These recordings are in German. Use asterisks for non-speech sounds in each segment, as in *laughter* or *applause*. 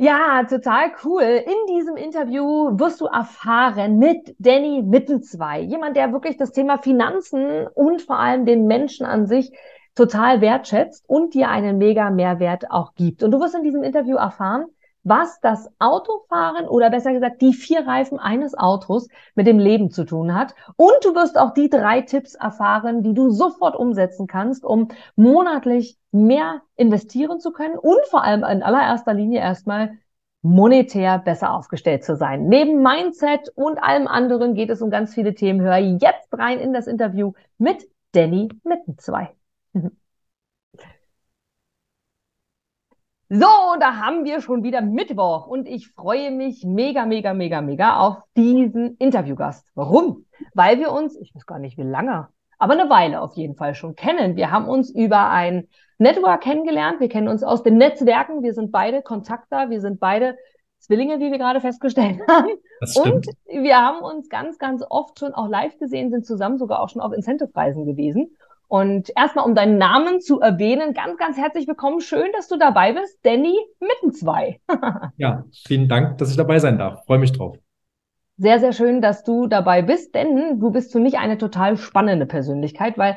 Ja, total cool. In diesem Interview wirst du erfahren mit Danny Mittenzwei, jemand, der wirklich das Thema Finanzen und vor allem den Menschen an sich total wertschätzt und dir einen mega Mehrwert auch gibt. Und du wirst in diesem Interview erfahren, was das Autofahren oder besser gesagt die vier Reifen eines Autos mit dem Leben zu tun hat. Und du wirst auch die drei Tipps erfahren, die du sofort umsetzen kannst, um monatlich mehr investieren zu können und vor allem in allererster Linie erstmal monetär besser aufgestellt zu sein. Neben Mindset und allem anderen geht es um ganz viele Themen. Hör jetzt rein in das Interview mit Danny Mittenzwei. *laughs* So, da haben wir schon wieder Mittwoch und ich freue mich mega, mega, mega, mega auf diesen Interviewgast. Warum? Weil wir uns, ich weiß gar nicht wie lange, aber eine Weile auf jeden Fall schon kennen. Wir haben uns über ein Network kennengelernt. Wir kennen uns aus den Netzwerken. Wir sind beide Kontakter. Wir sind beide Zwillinge, wie wir gerade festgestellt *laughs* haben. Und wir haben uns ganz, ganz oft schon auch live gesehen, sind zusammen sogar auch schon auf Incentive-Reisen gewesen. Und erstmal, um deinen Namen zu erwähnen, ganz, ganz herzlich willkommen. Schön, dass du dabei bist. Danny Mittenzwei. *laughs* ja, vielen Dank, dass ich dabei sein darf. Freue mich drauf. Sehr, sehr schön, dass du dabei bist, denn du bist für mich eine total spannende Persönlichkeit, weil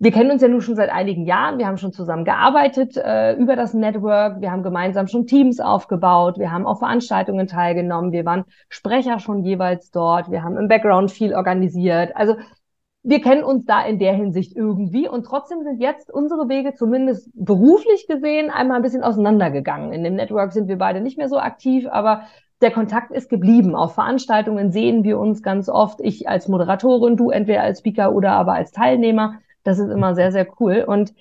wir kennen uns ja nun schon seit einigen Jahren. Wir haben schon zusammen gearbeitet äh, über das Network. Wir haben gemeinsam schon Teams aufgebaut. Wir haben auf Veranstaltungen teilgenommen. Wir waren Sprecher schon jeweils dort. Wir haben im Background viel organisiert. Also wir kennen uns da in der Hinsicht irgendwie und trotzdem sind jetzt unsere Wege zumindest beruflich gesehen einmal ein bisschen auseinandergegangen. In dem Network sind wir beide nicht mehr so aktiv, aber der Kontakt ist geblieben. Auf Veranstaltungen sehen wir uns ganz oft. Ich als Moderatorin, du entweder als Speaker oder aber als Teilnehmer. Das ist immer sehr, sehr cool. Und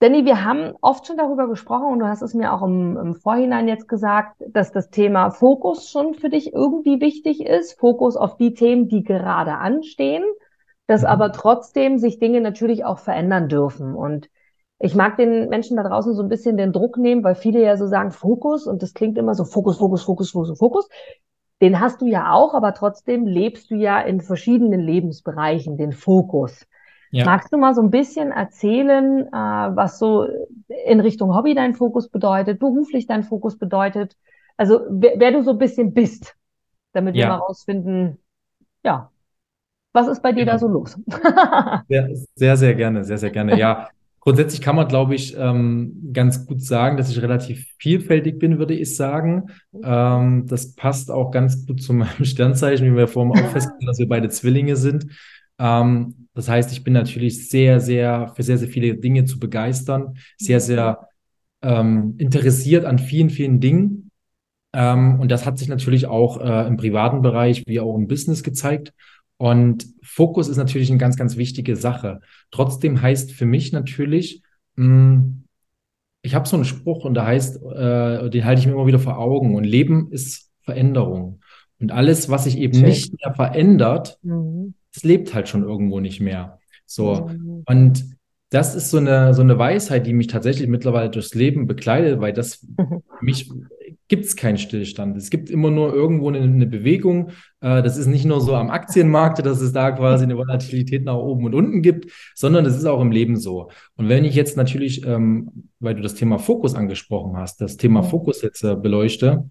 Danny, wir haben oft schon darüber gesprochen und du hast es mir auch im, im, Vorhinein jetzt gesagt, dass das Thema Fokus schon für dich irgendwie wichtig ist. Fokus auf die Themen, die gerade anstehen dass mhm. aber trotzdem sich Dinge natürlich auch verändern dürfen. Und ich mag den Menschen da draußen so ein bisschen den Druck nehmen, weil viele ja so sagen Fokus und das klingt immer so Fokus, Fokus, Fokus, Fokus, Fokus. Den hast du ja auch, aber trotzdem lebst du ja in verschiedenen Lebensbereichen den Fokus. Ja. Magst du mal so ein bisschen erzählen, äh, was so in Richtung Hobby dein Fokus bedeutet, beruflich dein Fokus bedeutet? Also wer, wer du so ein bisschen bist, damit ja. wir mal rausfinden, ja, was ist bei dir ja. da so los? *laughs* sehr, sehr, sehr gerne, sehr, sehr gerne. Ja, grundsätzlich kann man, glaube ich, ähm, ganz gut sagen, dass ich relativ vielfältig bin, würde ich sagen. Ähm, das passt auch ganz gut zu *laughs* meinem Sternzeichen, wie wir vorhin auch *laughs* festgestellt dass wir beide Zwillinge sind. Ähm, das heißt, ich bin natürlich sehr, sehr für sehr, sehr viele Dinge zu begeistern, sehr, sehr ähm, interessiert an vielen, vielen Dingen. Ähm, und das hat sich natürlich auch äh, im privaten Bereich wie auch im Business gezeigt. Und Fokus ist natürlich eine ganz, ganz wichtige Sache. Trotzdem heißt für mich natürlich, mh, hm, ich habe so einen Spruch und der heißt, äh, den halte ich mir immer wieder vor Augen. Und Leben ist Veränderung. Und alles, was sich eben Schön. nicht mehr verändert, mhm. es lebt halt schon irgendwo nicht mehr. So. Mhm. Und das ist so eine, so eine Weisheit, die mich tatsächlich mittlerweile durchs Leben begleitet, weil das *laughs* mich gibt es keinen Stillstand. Es gibt immer nur irgendwo eine, eine Bewegung. Äh, das ist nicht nur so am Aktienmarkt, dass es da quasi eine Volatilität nach oben und unten gibt, sondern das ist auch im Leben so. Und wenn ich jetzt natürlich, ähm, weil du das Thema Fokus angesprochen hast, das Thema Fokus jetzt äh, beleuchte,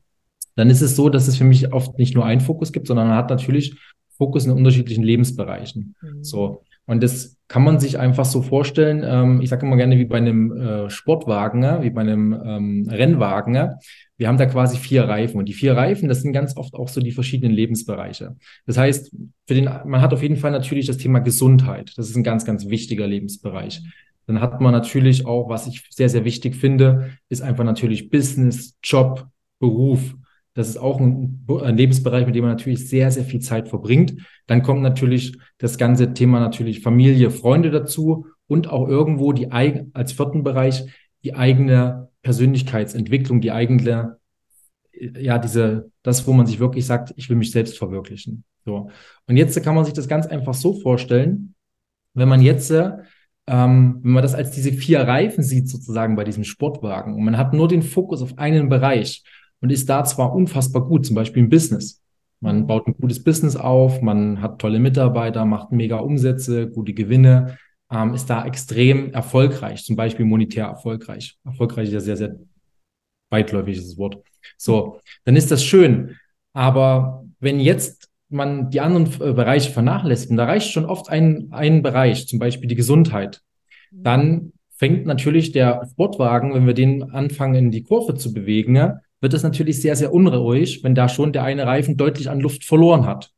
dann ist es so, dass es für mich oft nicht nur einen Fokus gibt, sondern man hat natürlich Fokus in unterschiedlichen Lebensbereichen. Mhm. So. Und das kann man sich einfach so vorstellen, ähm, ich sage immer gerne wie bei einem äh, Sportwagen, wie bei einem ähm, Rennwagen. Wir haben da quasi vier Reifen und die vier Reifen, das sind ganz oft auch so die verschiedenen Lebensbereiche. Das heißt, für den, man hat auf jeden Fall natürlich das Thema Gesundheit. Das ist ein ganz, ganz wichtiger Lebensbereich. Dann hat man natürlich auch, was ich sehr, sehr wichtig finde, ist einfach natürlich Business, Job, Beruf. Das ist auch ein, Lebensbereich, mit dem man natürlich sehr, sehr viel Zeit verbringt. Dann kommt natürlich das ganze Thema natürlich Familie, Freunde dazu und auch irgendwo die als vierten Bereich die eigene Persönlichkeitsentwicklung, die eigene, ja, diese, das, wo man sich wirklich sagt, ich will mich selbst verwirklichen. So. Und jetzt kann man sich das ganz einfach so vorstellen, wenn man jetzt, ähm, wenn man das als diese vier Reifen sieht, sozusagen bei diesem Sportwagen, und man hat nur den Fokus auf einen Bereich und ist da zwar unfassbar gut, zum Beispiel im Business. Man baut ein gutes Business auf, man hat tolle Mitarbeiter, macht mega Umsätze, gute Gewinne, ähm, ist da extrem erfolgreich, zum Beispiel monetär erfolgreich. Erfolgreich ist ja sehr, sehr weitläufig ist das Wort. So, dann ist das schön. Aber wenn jetzt man die anderen äh, Bereiche vernachlässigt, und da reicht schon oft ein, ein Bereich, zum Beispiel die Gesundheit, dann fängt natürlich der Sportwagen, wenn wir den anfangen in die Kurve zu bewegen, wird es natürlich sehr, sehr unruhig, wenn da schon der eine Reifen deutlich an Luft verloren hat.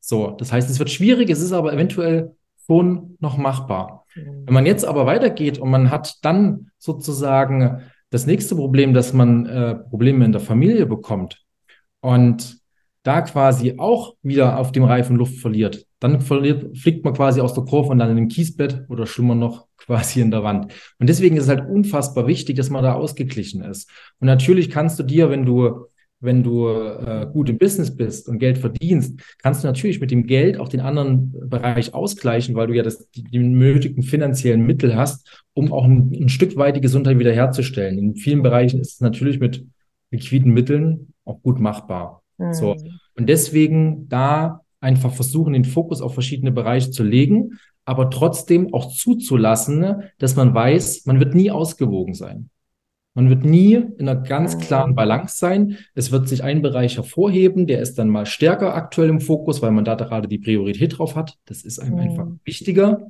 So, das heißt, es wird schwierig, es ist aber eventuell schon noch machbar. Mhm. Wenn man jetzt aber weitergeht und man hat dann sozusagen das nächste Problem, dass man äh, Probleme in der Familie bekommt und da quasi auch wieder auf dem Reifen Luft verliert, dann verliert, fliegt man quasi aus der Kurve und dann in dem Kiesbett oder schlimmer noch quasi in der Wand. Und deswegen ist es halt unfassbar wichtig, dass man da ausgeglichen ist. Und natürlich kannst du dir, wenn du wenn du äh, gut im Business bist und Geld verdienst, kannst du natürlich mit dem Geld auch den anderen Bereich ausgleichen, weil du ja das, die, die nötigen finanziellen Mittel hast, um auch ein, ein Stück weit die Gesundheit wiederherzustellen. In vielen Bereichen ist es natürlich mit liquiden Mitteln auch gut machbar. Mhm. So. Und deswegen da einfach versuchen, den Fokus auf verschiedene Bereiche zu legen, aber trotzdem auch zuzulassen, dass man weiß, man wird nie ausgewogen sein. Man wird nie in einer ganz klaren Balance sein. Es wird sich ein Bereich hervorheben, der ist dann mal stärker aktuell im Fokus, weil man da gerade die Priorität drauf hat. Das ist einem mhm. einfach wichtiger.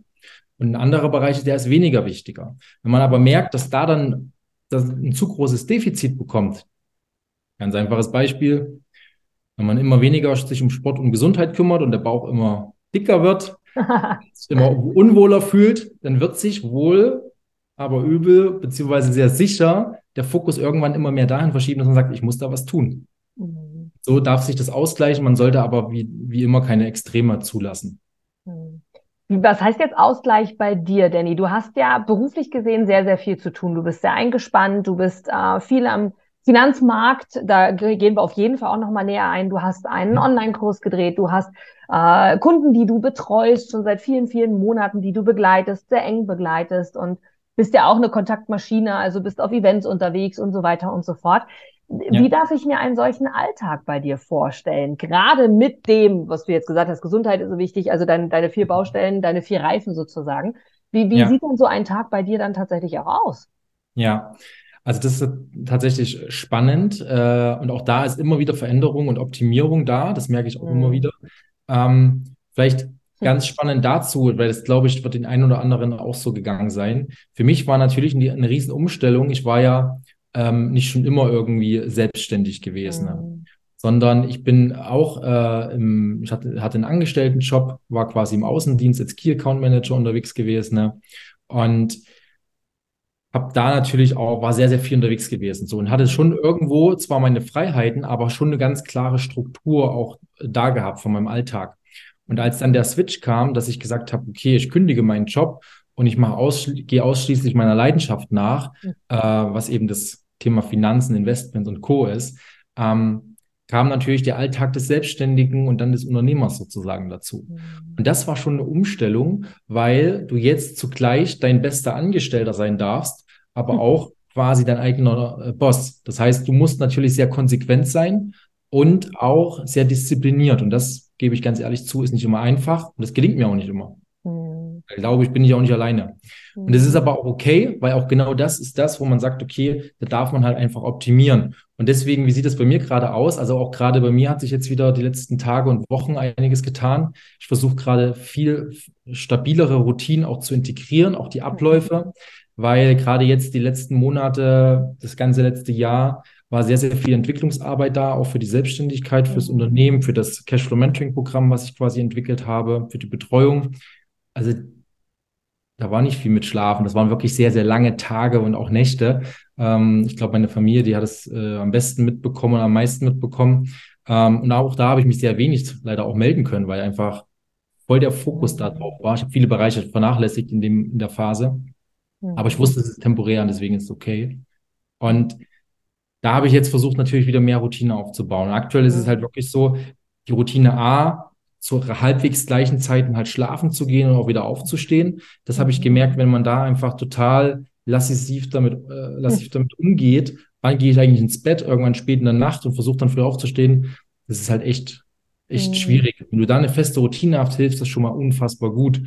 Und ein anderer Bereich, der ist weniger wichtiger. Wenn man aber merkt, dass da dann dass ein zu großes Defizit bekommt, ganz einfaches Beispiel, wenn man immer weniger sich um Sport und Gesundheit kümmert und der Bauch immer dicker wird, immer *laughs* unwohler fühlt, dann wird sich wohl aber übel, beziehungsweise sehr sicher, der Fokus irgendwann immer mehr dahin verschieben, dass man sagt, ich muss da was tun. Mhm. So darf sich das ausgleichen, man sollte aber wie, wie immer keine Extreme zulassen. Mhm. Was heißt jetzt Ausgleich bei dir, Danny? Du hast ja beruflich gesehen sehr, sehr viel zu tun. Du bist sehr eingespannt, du bist äh, viel am Finanzmarkt, da gehen wir auf jeden Fall auch nochmal näher ein. Du hast einen. Online-Kurs gedreht, du hast äh, Kunden, die du betreust, schon seit vielen, vielen Monaten, die du begleitest, sehr eng begleitest und bist ja auch eine Kontaktmaschine, also bist auf Events unterwegs und so weiter und so fort. Wie ja. darf ich mir einen solchen Alltag bei dir vorstellen? Gerade mit dem, was du jetzt gesagt hast, Gesundheit ist so wichtig, also dein, deine vier Baustellen, deine vier Reifen sozusagen. Wie, wie ja. sieht denn so ein Tag bei dir dann tatsächlich auch aus? Ja, also das ist tatsächlich spannend äh, und auch da ist immer wieder Veränderung und Optimierung da. Das merke ich auch mhm. immer wieder. Ähm, vielleicht Ganz spannend dazu, weil das, glaube ich, wird den einen oder anderen auch so gegangen sein. Für mich war natürlich eine, eine Riesenumstellung. Ich war ja ähm, nicht schon immer irgendwie selbstständig gewesen, mhm. sondern ich bin auch, äh, im, ich hatte, hatte einen Angestelltenjob, war quasi im Außendienst als Key Account Manager unterwegs gewesen ne? und habe da natürlich auch, war sehr, sehr viel unterwegs gewesen. So und hatte schon irgendwo zwar meine Freiheiten, aber schon eine ganz klare Struktur auch da gehabt von meinem Alltag. Und als dann der Switch kam, dass ich gesagt habe, okay, ich kündige meinen Job und ich mache ausschli gehe ausschließlich meiner Leidenschaft nach, mhm. äh, was eben das Thema Finanzen, Investments und Co. ist, ähm, kam natürlich der Alltag des Selbstständigen und dann des Unternehmers sozusagen dazu. Mhm. Und das war schon eine Umstellung, weil du jetzt zugleich dein bester Angestellter sein darfst, aber mhm. auch quasi dein eigener äh, Boss. Das heißt, du musst natürlich sehr konsequent sein und auch sehr diszipliniert. Und das gebe ich ganz ehrlich zu, ist nicht immer einfach und das gelingt mir auch nicht immer. Mhm. Ich glaube, ich bin ich auch nicht alleine. Und es ist aber auch okay, weil auch genau das ist das, wo man sagt, okay, da darf man halt einfach optimieren. Und deswegen, wie sieht es bei mir gerade aus? Also auch gerade bei mir hat sich jetzt wieder die letzten Tage und Wochen einiges getan. Ich versuche gerade viel stabilere Routinen auch zu integrieren, auch die Abläufe, weil gerade jetzt die letzten Monate, das ganze letzte Jahr war sehr, sehr viel Entwicklungsarbeit da, auch für die Selbstständigkeit, fürs Unternehmen, für das Cashflow Mentoring Programm, was ich quasi entwickelt habe, für die Betreuung. Also da war nicht viel mit Schlafen. Das waren wirklich sehr, sehr lange Tage und auch Nächte. Ähm, ich glaube, meine Familie, die hat es äh, am besten mitbekommen und am meisten mitbekommen. Ähm, und auch da habe ich mich sehr wenig leider auch melden können, weil einfach voll der Fokus da drauf war. Ich habe viele Bereiche vernachlässigt in, dem, in der Phase. Aber ich wusste, es ist temporär und deswegen ist es okay. Und da habe ich jetzt versucht, natürlich wieder mehr Routine aufzubauen. Und aktuell ist es halt wirklich so, die Routine A, zu halbwegs gleichen Zeiten halt schlafen zu gehen und auch wieder aufzustehen. Das habe ich mhm. gemerkt, wenn man da einfach total lassiv damit, äh, lassiv damit umgeht, wann gehe ich eigentlich ins Bett, irgendwann spät in der Nacht und versuche dann früh aufzustehen. Das ist halt echt, echt mhm. schwierig. Wenn du da eine feste Routine hast, hilft das schon mal unfassbar gut.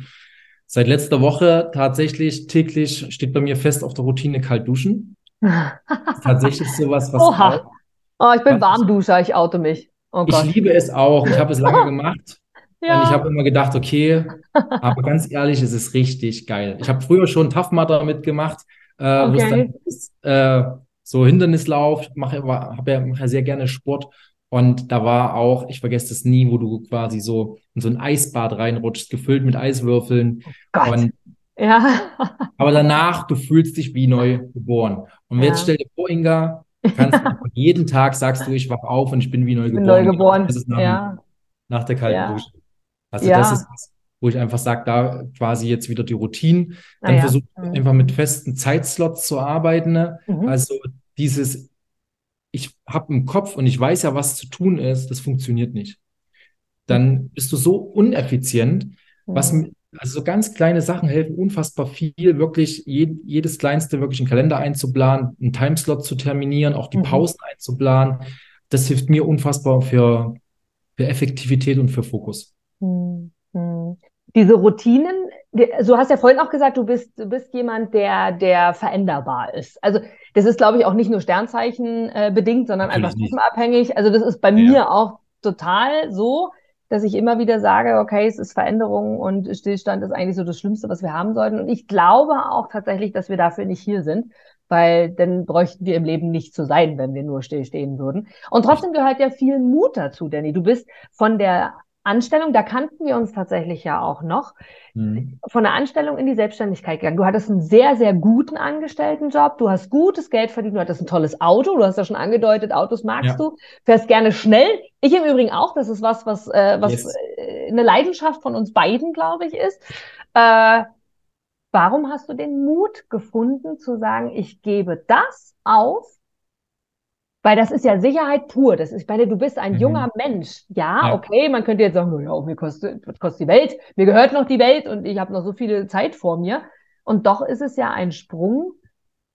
Seit letzter Woche tatsächlich täglich steht bei mir fest auf der Routine kalt duschen. *laughs* tatsächlich sowas, was Oha. auch, Oh, ich bin Warmduscher, ich oute mich. Oh ich liebe es auch. Ich habe es lange *laughs* gemacht und ich Ja, habe immer gedacht, okay, aber ganz ehrlich, es ist richtig geil. Ich habe früher schon Tough Mudder mitgemacht, äh, wo es dann okay. ist, äh, so Hindernislauf, mache habe ja, mach ja sehr gerne Sport und da war auch, ich vergesse das nie, wo du quasi so in so ein Eisbad reinrutschst, gefüllt mit Eiswürfeln Gott. und Ja. *laughs* aber danach, du fühlst dich wie neu geboren. Und jetzt Ja. stell dir vor, Inga, kannst einfach *laughs* jeden Tag sagst du, ich wach auf und ich bin wie neu Ich bin geboren. neugeboren. Das ist nach, Ja. nach der kalten Ja. Dusche. Also das Ja. ist was, wo ich einfach sage, da quasi jetzt wieder die Routinen. Dann Naja. versuche ich Mhm. einfach mit festen Zeitslots zu arbeiten. ne? Mhm. Also dieses, ich habe im Kopf und ich weiß ja, was zu tun ist, das funktioniert nicht. Dann bist du so uneffizient, was, Mhm. also so ganz kleine Sachen helfen unfassbar viel, wirklich je, jedes kleinste wirklich einen Kalender einzuplanen, einen Timeslot zu terminieren, auch die Mhm. Pausen einzuplanen. Das hilft mir unfassbar für, für Effektivität und für Fokus. Hm, hm. Diese Routinen, die- du hast ja vorhin auch gesagt, du bist, du bist jemand, der, der veränderbar ist. Also das ist, glaube ich, auch nicht nur Sternzeichen äh, bedingt, sondern einfach Natürlich nicht. typenabhängig. Also das ist bei Ja. mir auch total so, dass ich immer wieder sage, okay, es ist Veränderung und Stillstand ist eigentlich so das Schlimmste, was wir haben sollten. Und ich glaube auch tatsächlich, dass wir dafür nicht hier sind, weil dann bräuchten wir im Leben nicht zu sein, wenn wir nur stillstehen würden. Und trotzdem gehört ja viel Mut dazu, Danny. Du bist von der Anstellung, da kannten wir uns tatsächlich ja auch noch, Mhm. von der Anstellung in die Selbstständigkeit gegangen. Du hattest einen sehr, sehr guten Angestelltenjob, du hast gutes Geld verdient, du hattest ein tolles Auto, du hast ja schon angedeutet, Autos magst Ja. du, fährst gerne schnell. Ich im Übrigen auch, das ist was, was, äh, was Yes. äh, eine Leidenschaft von uns beiden, glaube ich, ist. Äh, warum hast du den Mut gefunden zu sagen, ich gebe das auf? Weil das ist ja Sicherheit pur. Das ist, ich meine, du bist ein Mhm. junger Mensch. Ja, Ja. okay, man könnte jetzt sagen, na ja, mir kostet, kostet die Welt? Mir gehört noch die Welt und ich habe noch so viel Zeit vor mir. Und doch ist es ja ein Sprung,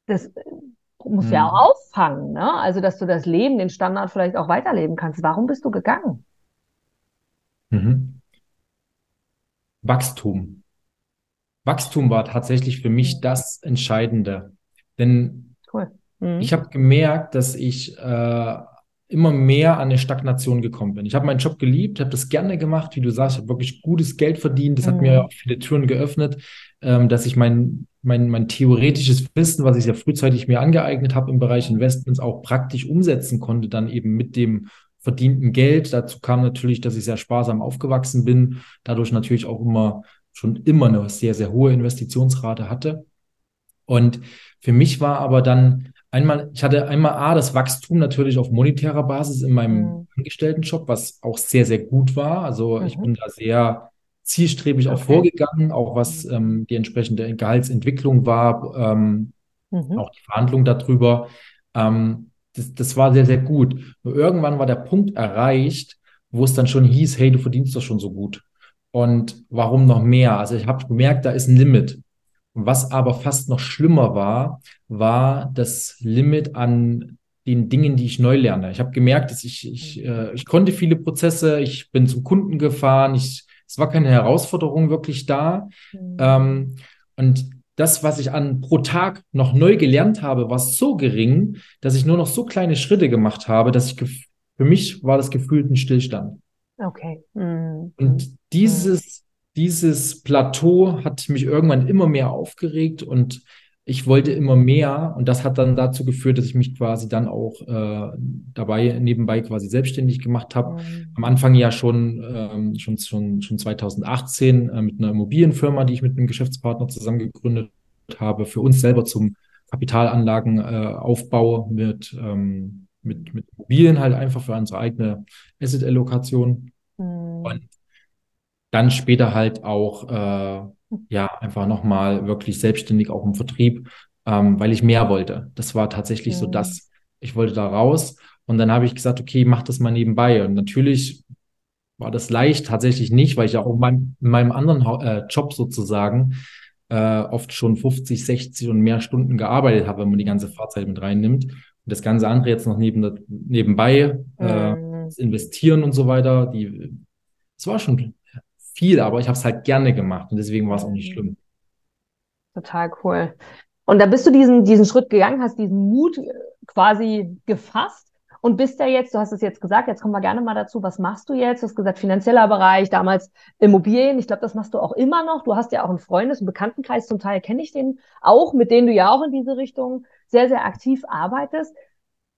das äh, muss ja Mhm. auch auffangen, ne? Also, dass du das Leben, den Standard vielleicht auch weiterleben kannst. Warum bist du gegangen? Mhm. Wachstum. Wachstum war tatsächlich für mich Mhm. das Entscheidende. Denn Cool. Mhm. ich habe gemerkt, dass ich äh, immer mehr an eine Stagnation gekommen bin. Ich habe meinen Job geliebt, habe das gerne gemacht, wie du sagst, habe wirklich gutes Geld verdient. Das hat mir Mhm. auch viele Türen geöffnet, ähm, dass ich mein, mein, mein theoretisches Wissen, was ich sehr frühzeitig mir angeeignet habe im Bereich Investments, auch praktisch umsetzen konnte, dann eben mit dem verdienten Geld. Dazu kam natürlich, dass ich sehr sparsam aufgewachsen bin, dadurch natürlich auch immer schon immer eine sehr, sehr hohe Investitionsrate hatte. Und für mich war aber dann einmal, ich hatte einmal A, das Wachstum natürlich auf monetärer Basis in meinem Mhm. Angestelltenjob, was auch sehr, sehr gut war. Also ich Mhm. bin da sehr zielstrebig auch Okay. vorgegangen, auch was ähm, die entsprechende Gehaltsentwicklung war, ähm, Mhm. auch die Verhandlung darüber. Ähm, das, das war sehr, sehr gut. Nur irgendwann war der Punkt erreicht, wo es dann schon hieß, hey, du verdienst doch schon so gut. Und warum noch mehr? Also ich habe gemerkt, da ist ein Limit. Was aber fast noch schlimmer war, war das Limit an den Dingen, die ich neu lerne. Ich habe gemerkt, dass ich, ich, äh, ich konnte viele Prozesse, ich bin zum Kunden gefahren, ich, es war keine Herausforderung wirklich da. Mhm. Ähm, und das, was ich an pro Tag noch neu gelernt habe, war so gering, dass ich nur noch so kleine Schritte gemacht habe, dass ich für mich war das gefühlt ein Stillstand. Okay. Mhm. Und dieses, dieses Plateau hat mich irgendwann immer mehr aufgeregt und ich wollte immer mehr. Und das hat dann dazu geführt, dass ich mich quasi dann auch äh, dabei nebenbei quasi selbstständig gemacht habe. Mhm. Am Anfang ja schon, ähm, schon, schon, schon 2018 äh, mit einer Immobilienfirma, die ich mit einem Geschäftspartner zusammen gegründet habe, für uns selber zum Kapitalanlagenaufbau äh, mit, ähm, mit, mit Immobilien halt einfach für unsere eigene Asset-Allokation. Mhm. Und dann später halt auch, äh, ja, einfach nochmal wirklich selbstständig auch im Vertrieb, ähm, weil ich mehr wollte. Das war tatsächlich so Mhm. das. Ich wollte da raus und dann habe ich gesagt, okay, mach das mal nebenbei. Und natürlich war das leicht, tatsächlich nicht, weil ich ja auch in meinem, in meinem anderen äh, Job sozusagen äh, oft schon 50, 60 und mehr Stunden gearbeitet habe, wenn man die ganze Fahrzeit mit reinnimmt. Und das ganze andere jetzt noch neben, nebenbei, äh, Mhm. das Investieren und so weiter, die, es war schon viel, aber ich habe es halt gerne gemacht und deswegen war es auch nicht Mhm. schlimm. Total cool. Und da bist du diesen, diesen Schritt gegangen, hast diesen Mut äh, quasi gefasst und bist ja jetzt, du hast es jetzt gesagt, jetzt kommen wir gerne mal dazu, was machst du jetzt? Du hast gesagt, finanzieller Bereich, damals Immobilien. Ich glaube, das machst du auch immer noch. Du hast ja auch einen Freundes- und Bekanntenkreis, zum Teil kenne ich den auch, mit denen du ja auch in diese Richtung sehr, sehr aktiv arbeitest.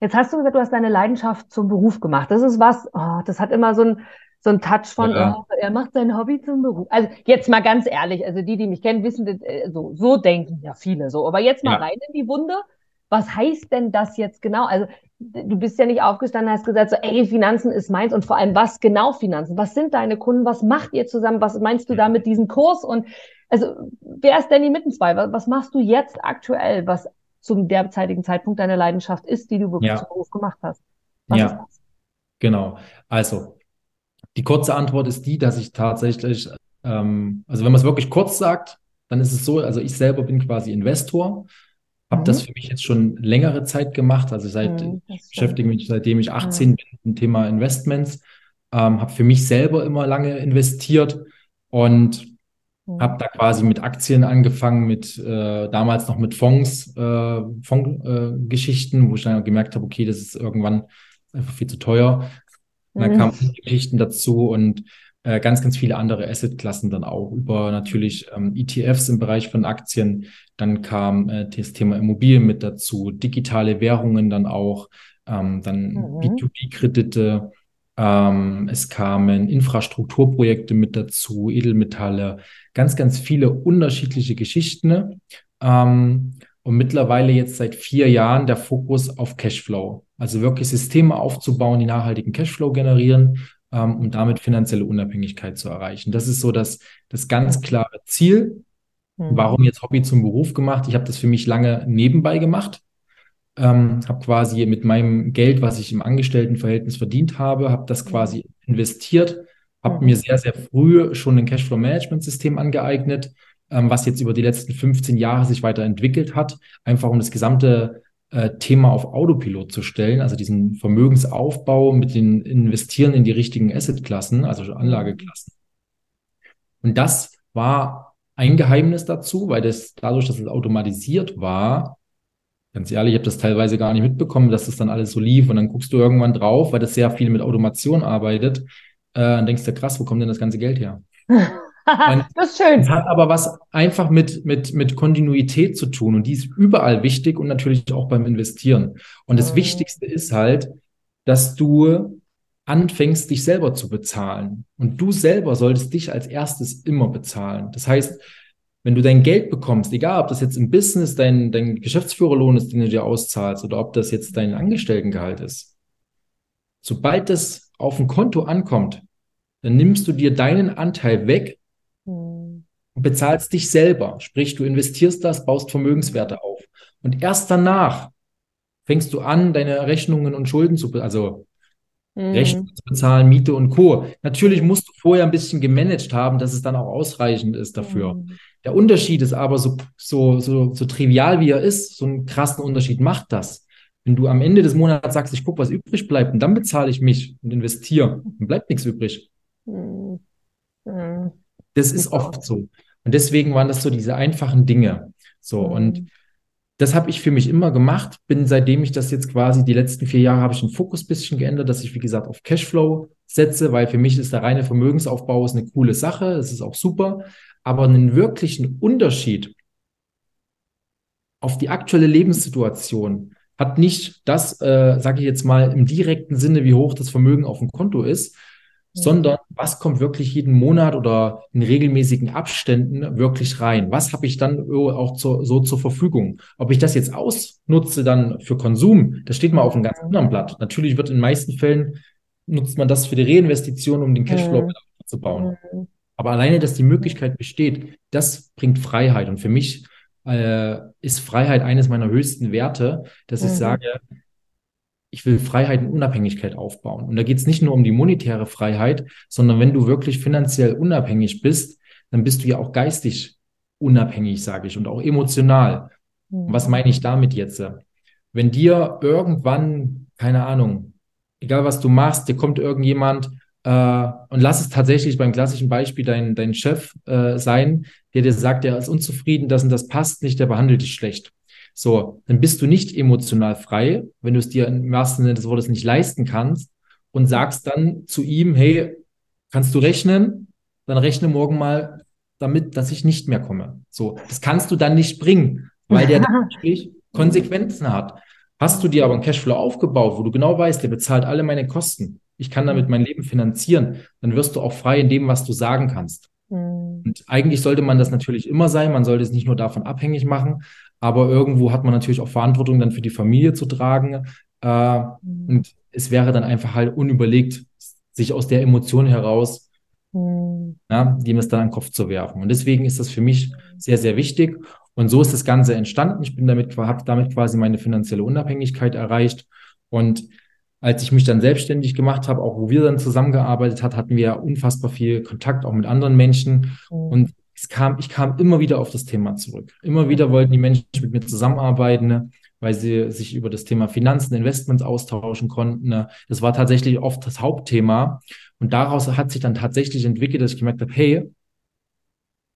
Jetzt hast du gesagt, du hast deine Leidenschaft zum Beruf gemacht. Das ist was, oh, das hat immer so ein, so ein Touch von, ja. oh, er macht sein Hobby zum Beruf. Also jetzt mal ganz ehrlich, also die, die mich kennen, wissen, äh, so, so denken ja viele so. Aber jetzt mal ja. rein in die Wunde. Was heißt denn das jetzt genau? Also du bist ja nicht aufgestanden, hast gesagt, so, ey, Finanzen ist meins und vor allem, was genau Finanzen? Was sind deine Kunden? Was macht ihr zusammen? Was meinst du da mit diesem Kurs? Und also, wer ist Danny Mittenzwei? Was, was machst du jetzt aktuell, was zum derzeitigen Zeitpunkt deine Leidenschaft ist, die du wirklich ja. zum Beruf gemacht hast? Was ja, genau. Also, die kurze Antwort ist die, dass ich tatsächlich, ähm, also wenn man es wirklich kurz sagt, dann ist es so, also ich selber bin quasi Investor, habe mhm. das für mich jetzt schon längere Zeit gemacht, also seit, mhm, ich beschäftige mich seitdem ich 18 mhm. bin mit dem Thema Investments, ähm, habe für mich selber immer lange investiert und mhm. habe da quasi mit Aktien angefangen, mit äh, damals noch mit Fonds, äh, Fondsgeschichten, äh, wo ich dann gemerkt habe, okay, das ist irgendwann einfach viel zu teuer. Und dann mhm. kamen Geschichten dazu und äh, ganz, ganz viele andere Assetklassen dann auch über natürlich ähm, ETFs im Bereich von Aktien. Dann kam äh, das Thema Immobilien mit dazu, digitale Währungen dann auch, ähm, dann mhm. B2B-Kredite. Ähm, es kamen Infrastrukturprojekte mit dazu, Edelmetalle, ganz, ganz viele unterschiedliche Geschichten. Ähm, und mittlerweile jetzt seit vier Jahren der Fokus auf Cashflow. Also wirklich Systeme aufzubauen, die nachhaltigen Cashflow generieren, ähm, um damit finanzielle Unabhängigkeit zu erreichen. Das ist so das, das ganz klare Ziel. Mhm. Warum jetzt Hobby zum Beruf gemacht? Ich habe das für mich lange nebenbei gemacht. Ähm, habe quasi mit meinem Geld, was ich im Angestelltenverhältnis verdient habe, habe das quasi investiert, habe mhm. mir sehr, sehr früh schon ein Cashflow-Management-System angeeignet, ähm, was jetzt über die letzten 15 Jahre sich weiterentwickelt hat, einfach um das gesamte Thema auf Autopilot zu stellen, also diesen Vermögensaufbau mit den Investieren in die richtigen Assetklassen, also Anlageklassen. Und das war ein Geheimnis dazu, weil das dadurch, dass es automatisiert war, ganz ehrlich, ich habe das teilweise gar nicht mitbekommen, dass das dann alles so lief und dann guckst du irgendwann drauf, weil das sehr viel mit Automation arbeitet, äh, dann denkst du, krass, wo kommt denn das ganze Geld her? *laughs* *laughs* das ist schön. Es hat aber was einfach mit, mit, mit Kontinuität zu tun und die ist überall wichtig und natürlich auch beim Investieren. Und das mhm. Wichtigste ist halt, dass du anfängst, dich selber zu bezahlen. Und du selber solltest dich als erstes immer bezahlen. Das heißt, wenn du dein Geld bekommst, egal ob das jetzt im Business dein, dein Geschäftsführerlohn ist, den du dir auszahlst, oder ob das jetzt dein Angestelltengehalt ist, sobald das auf ein Konto ankommt, dann nimmst du dir deinen Anteil weg bezahlst dich selber. Sprich, du investierst das, baust Vermögenswerte auf. Und erst danach fängst du an, deine Rechnungen und Schulden zu, also mhm. Rechnungen zu bezahlen, Miete und Co. Natürlich musst du vorher ein bisschen gemanagt haben, dass es dann auch ausreichend ist dafür. Mhm. Der Unterschied ist aber so, so, so, so trivial wie er ist, so einen krassen Unterschied macht das. Wenn du am Ende des Monats sagst, ich gucke, was übrig bleibt und dann bezahle ich mich und investiere, dann bleibt nichts übrig. Mhm. Das ist oft so. Und deswegen waren das so diese einfachen Dinge. So, mhm. und das habe ich für mich immer gemacht. Bin seitdem ich das jetzt quasi die letzten vier Jahre habe ich den Fokus ein bisschen geändert, dass ich, wie gesagt, auf Cashflow setze, weil für mich ist der reine Vermögensaufbau ist eine coole Sache. Es ist auch super. Aber einen wirklichen Unterschied auf die aktuelle Lebenssituation hat nicht das, äh, sage ich jetzt mal, im direkten Sinne, wie hoch das Vermögen auf dem Konto ist, sondern was kommt wirklich jeden Monat oder in regelmäßigen Abständen wirklich rein? Was habe ich dann auch zu, so zur Verfügung? Ob ich das jetzt ausnutze dann für Konsum, das steht mal auf einem ganz anderen Blatt. Natürlich wird in den meisten Fällen nutzt man das für die Reinvestition, um den Cashflow mhm. aufzubauen. Mhm. Aber alleine, dass die Möglichkeit besteht, das bringt Freiheit. Und für mich äh, ist Freiheit eines meiner höchsten Werte, dass mhm. ich sage, ich will Freiheit und Unabhängigkeit aufbauen. Und da geht es nicht nur um die monetäre Freiheit, sondern wenn du wirklich finanziell unabhängig bist, dann bist du ja auch geistig unabhängig, sage ich, und auch emotional. Mhm. Was meine ich damit jetzt? Wenn dir irgendwann, keine Ahnung, egal was du machst, dir kommt irgendjemand äh, und lass es tatsächlich beim klassischen Beispiel dein, dein Chef äh, sein, der dir sagt, der ist unzufrieden, das und das passt nicht, der behandelt dich schlecht. So, dann bist du nicht emotional frei, wenn du es dir im wahrsten Sinne des Wortes nicht leisten kannst und sagst dann zu ihm, hey, kannst du rechnen? Dann rechne morgen mal damit, dass ich nicht mehr komme. So, das kannst du dann nicht bringen, weil der *laughs* natürlich Konsequenzen hat. Hast du dir aber einen Cashflow aufgebaut, wo du genau weißt, der bezahlt alle meine Kosten, ich kann damit mein Leben finanzieren, dann wirst du auch frei in dem, was du sagen kannst. Mhm. Und eigentlich sollte man das natürlich immer sein, man sollte es nicht nur davon abhängig machen, aber irgendwo hat man natürlich auch Verantwortung dann für die Familie zu tragen. Äh, mhm. Und es wäre dann einfach halt unüberlegt, sich aus der Emotion heraus mhm. ja, dem es dann an den Kopf zu werfen. Und deswegen ist das für mich sehr, sehr wichtig. Und so ist das Ganze entstanden. Ich bin damit, habe damit quasi meine finanzielle Unabhängigkeit erreicht. Und als ich mich dann selbstständig gemacht habe, auch wo wir dann zusammengearbeitet hat, hatten wir ja unfassbar viel Kontakt auch mit anderen Menschen. Mhm. Und es kam, ich kam immer wieder auf das Thema zurück. Immer wieder wollten die Menschen mit mir zusammenarbeiten, ne, weil sie sich über das Thema Finanzen, Investments austauschen konnten. Ne. Das war tatsächlich oft das Hauptthema. Und daraus hat sich dann tatsächlich entwickelt, dass ich gemerkt habe, hey,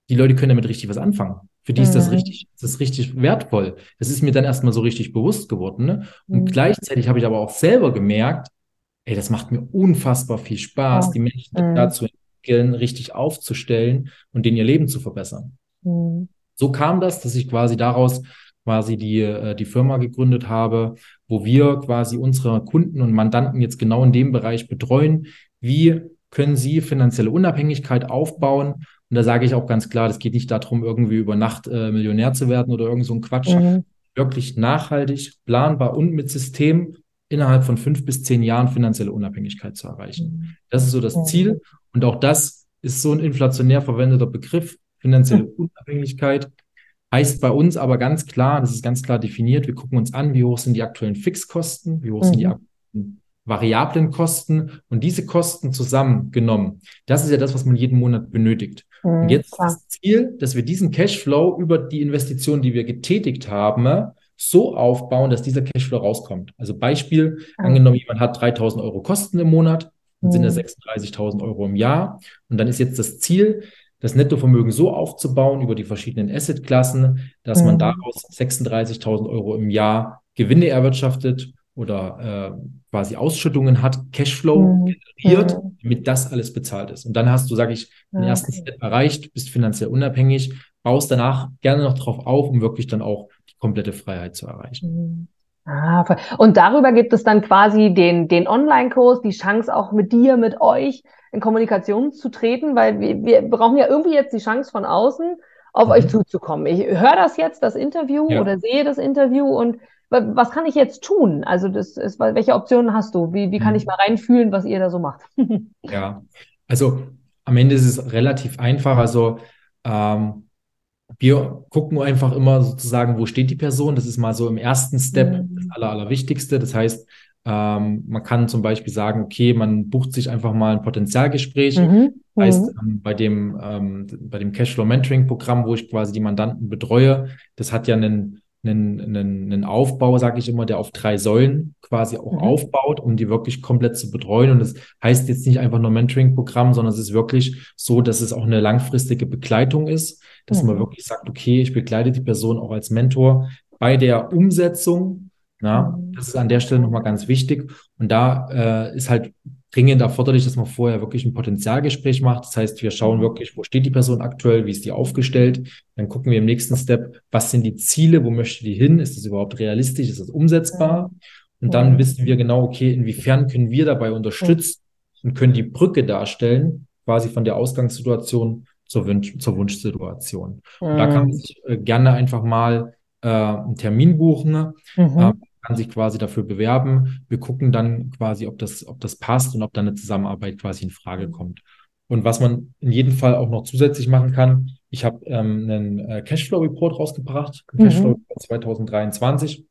die Leute können damit richtig was anfangen. Für die ist das mhm. richtig, das ist richtig wertvoll. Das ist mir dann erstmal so richtig bewusst geworden. Ne? Und mhm. gleichzeitig habe ich aber auch selber gemerkt, ey, das macht mir unfassbar viel Spaß, ja. die Menschen mhm. dazu entwickeln, richtig aufzustellen und denen ihr Leben zu verbessern. Mhm. So kam das, dass ich quasi daraus quasi die, äh, die Firma gegründet habe, wo wir quasi unsere Kunden und Mandanten jetzt genau in dem Bereich betreuen. Wie können sie finanzielle Unabhängigkeit aufbauen und da sage ich auch ganz klar, das geht nicht darum, irgendwie über Nacht äh, Millionär zu werden oder irgend so ein Quatsch. Mhm. Wirklich nachhaltig, planbar und mit System innerhalb von fünf bis zehn Jahren finanzielle Unabhängigkeit zu erreichen. Das ist so das Ziel. Und auch das ist so ein inflationär verwendeter Begriff. Finanzielle. Unabhängigkeit heißt bei uns aber ganz klar, das ist ganz klar definiert, wir gucken uns an, wie hoch sind die aktuellen Fixkosten, wie hoch sind die mhm. aktuellen variablen Kosten und diese Kosten zusammengenommen. Das ist ja das, was man jeden Monat benötigt. Mhm, und jetzt ist das Ziel, dass wir diesen Cashflow über die Investitionen, die wir getätigt haben, so aufbauen, dass dieser Cashflow rauskommt. Also Beispiel, mhm. angenommen, jemand hat 3000 Euro Kosten im Monat, dann sind das 36.000 mhm. Euro im Jahr. Und dann ist jetzt das Ziel, das Nettovermögen so aufzubauen über die verschiedenen Assetklassen, dass mhm. man daraus 36.000 Euro im Jahr Gewinne erwirtschaftet oder äh, quasi Ausschüttungen hat, Cashflow mhm. generiert, mhm. damit das alles bezahlt ist. Und dann hast du, sage ich, den okay. ersten Step erreicht, bist finanziell unabhängig, baust danach gerne noch drauf auf, um wirklich dann auch komplette Freiheit zu erreichen. Mhm. Ah, und darüber gibt es dann quasi den, den Online-Kurs, die Chance auch mit dir, mit euch in Kommunikation zu treten, weil wir, wir brauchen ja irgendwie jetzt die Chance von außen, auf mhm. euch zuzukommen. Ich höre das jetzt, das Interview ja. oder sehe das Interview und was kann ich jetzt tun? Also das ist, welche Optionen hast du? Wie, wie kann ich mhm. mal reinfühlen, was ihr da so macht? *laughs* ja, also am Ende ist es relativ einfach. Also ähm, wir gucken einfach immer sozusagen, wo steht die Person. Das ist mal so im ersten Step mhm. das Aller, Allerwichtigste. Das heißt, ähm, man kann zum Beispiel sagen, okay, man bucht sich einfach mal ein Potenzialgespräch. Mhm. Das heißt, mhm. ähm, bei dem, ähm, bei dem Cashflow Mentoring Programm, wo ich quasi die Mandanten betreue, das hat ja einen einen, einen, einen Aufbau, sage ich immer, der auf drei Säulen quasi auch mhm. aufbaut, um die wirklich komplett zu betreuen. Und das heißt jetzt nicht einfach nur Mentoring-Programm, sondern es ist wirklich so, dass es auch eine langfristige Begleitung ist, dass mhm. man wirklich sagt, okay, ich begleite die Person auch als Mentor bei der Umsetzung. Na, mhm. das ist an der Stelle nochmal ganz wichtig. Und da äh, ist halt dringend erforderlich, dass man vorher wirklich ein Potenzialgespräch macht. Das heißt, wir schauen mhm. wirklich, wo steht die Person aktuell, wie ist die aufgestellt. Dann gucken wir im nächsten Step, was sind die Ziele, wo möchte die hin? Ist das überhaupt realistisch? Ist das umsetzbar? Und dann mhm. wissen wir genau, okay, inwiefern können wir dabei unterstützen und können die Brücke darstellen, quasi von der Ausgangssituation zur, Wunsch, zur Wunschsituation. Und da kann man mhm. sich äh, gerne einfach mal äh, einen Termin buchen. Mhm. Äh, kann sich quasi dafür bewerben. Wir gucken dann quasi, ob das, ob das passt und ob dann eine Zusammenarbeit quasi in Frage kommt. Und was man in jedem Fall auch noch zusätzlich machen kann, ich habe ähm, einen äh, Cashflow-Report rausgebracht, mhm. Cashflow-Report 2023.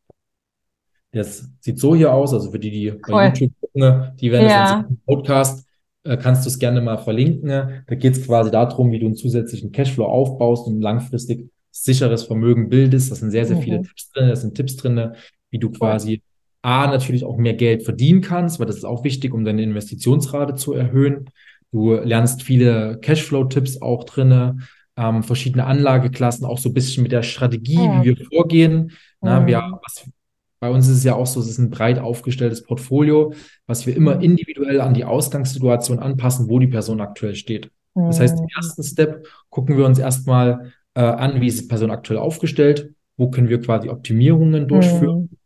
Das sieht so hier aus, also für die, die cool. bei YouTube gucken, die werden ja. das Podcast, äh, kannst du es gerne mal verlinken. Da geht es quasi darum, wie du einen zusätzlichen Cashflow aufbaust und langfristig sicheres Vermögen bildest. Das sind sehr, sehr mhm. viele Tipps drin. Das sind Tipps drin, wie du quasi A, natürlich auch mehr Geld verdienen kannst, weil das ist auch wichtig, um deine Investitionsrate zu erhöhen. Du lernst viele Cashflow-Tipps auch drinne, ähm, verschiedene Anlageklassen, auch so ein bisschen mit der Strategie, ja. wie wir vorgehen. Na, mhm. wir, was, bei uns ist es ja auch so, es ist ein breit aufgestelltes Portfolio, was wir immer mhm. individuell an die Ausgangssituation anpassen, wo die Person aktuell steht. Das heißt, im mhm. ersten Step gucken wir uns erstmal äh, an, wie ist die Person aktuell aufgestellt, wo können wir quasi Optimierungen durchführen, mhm.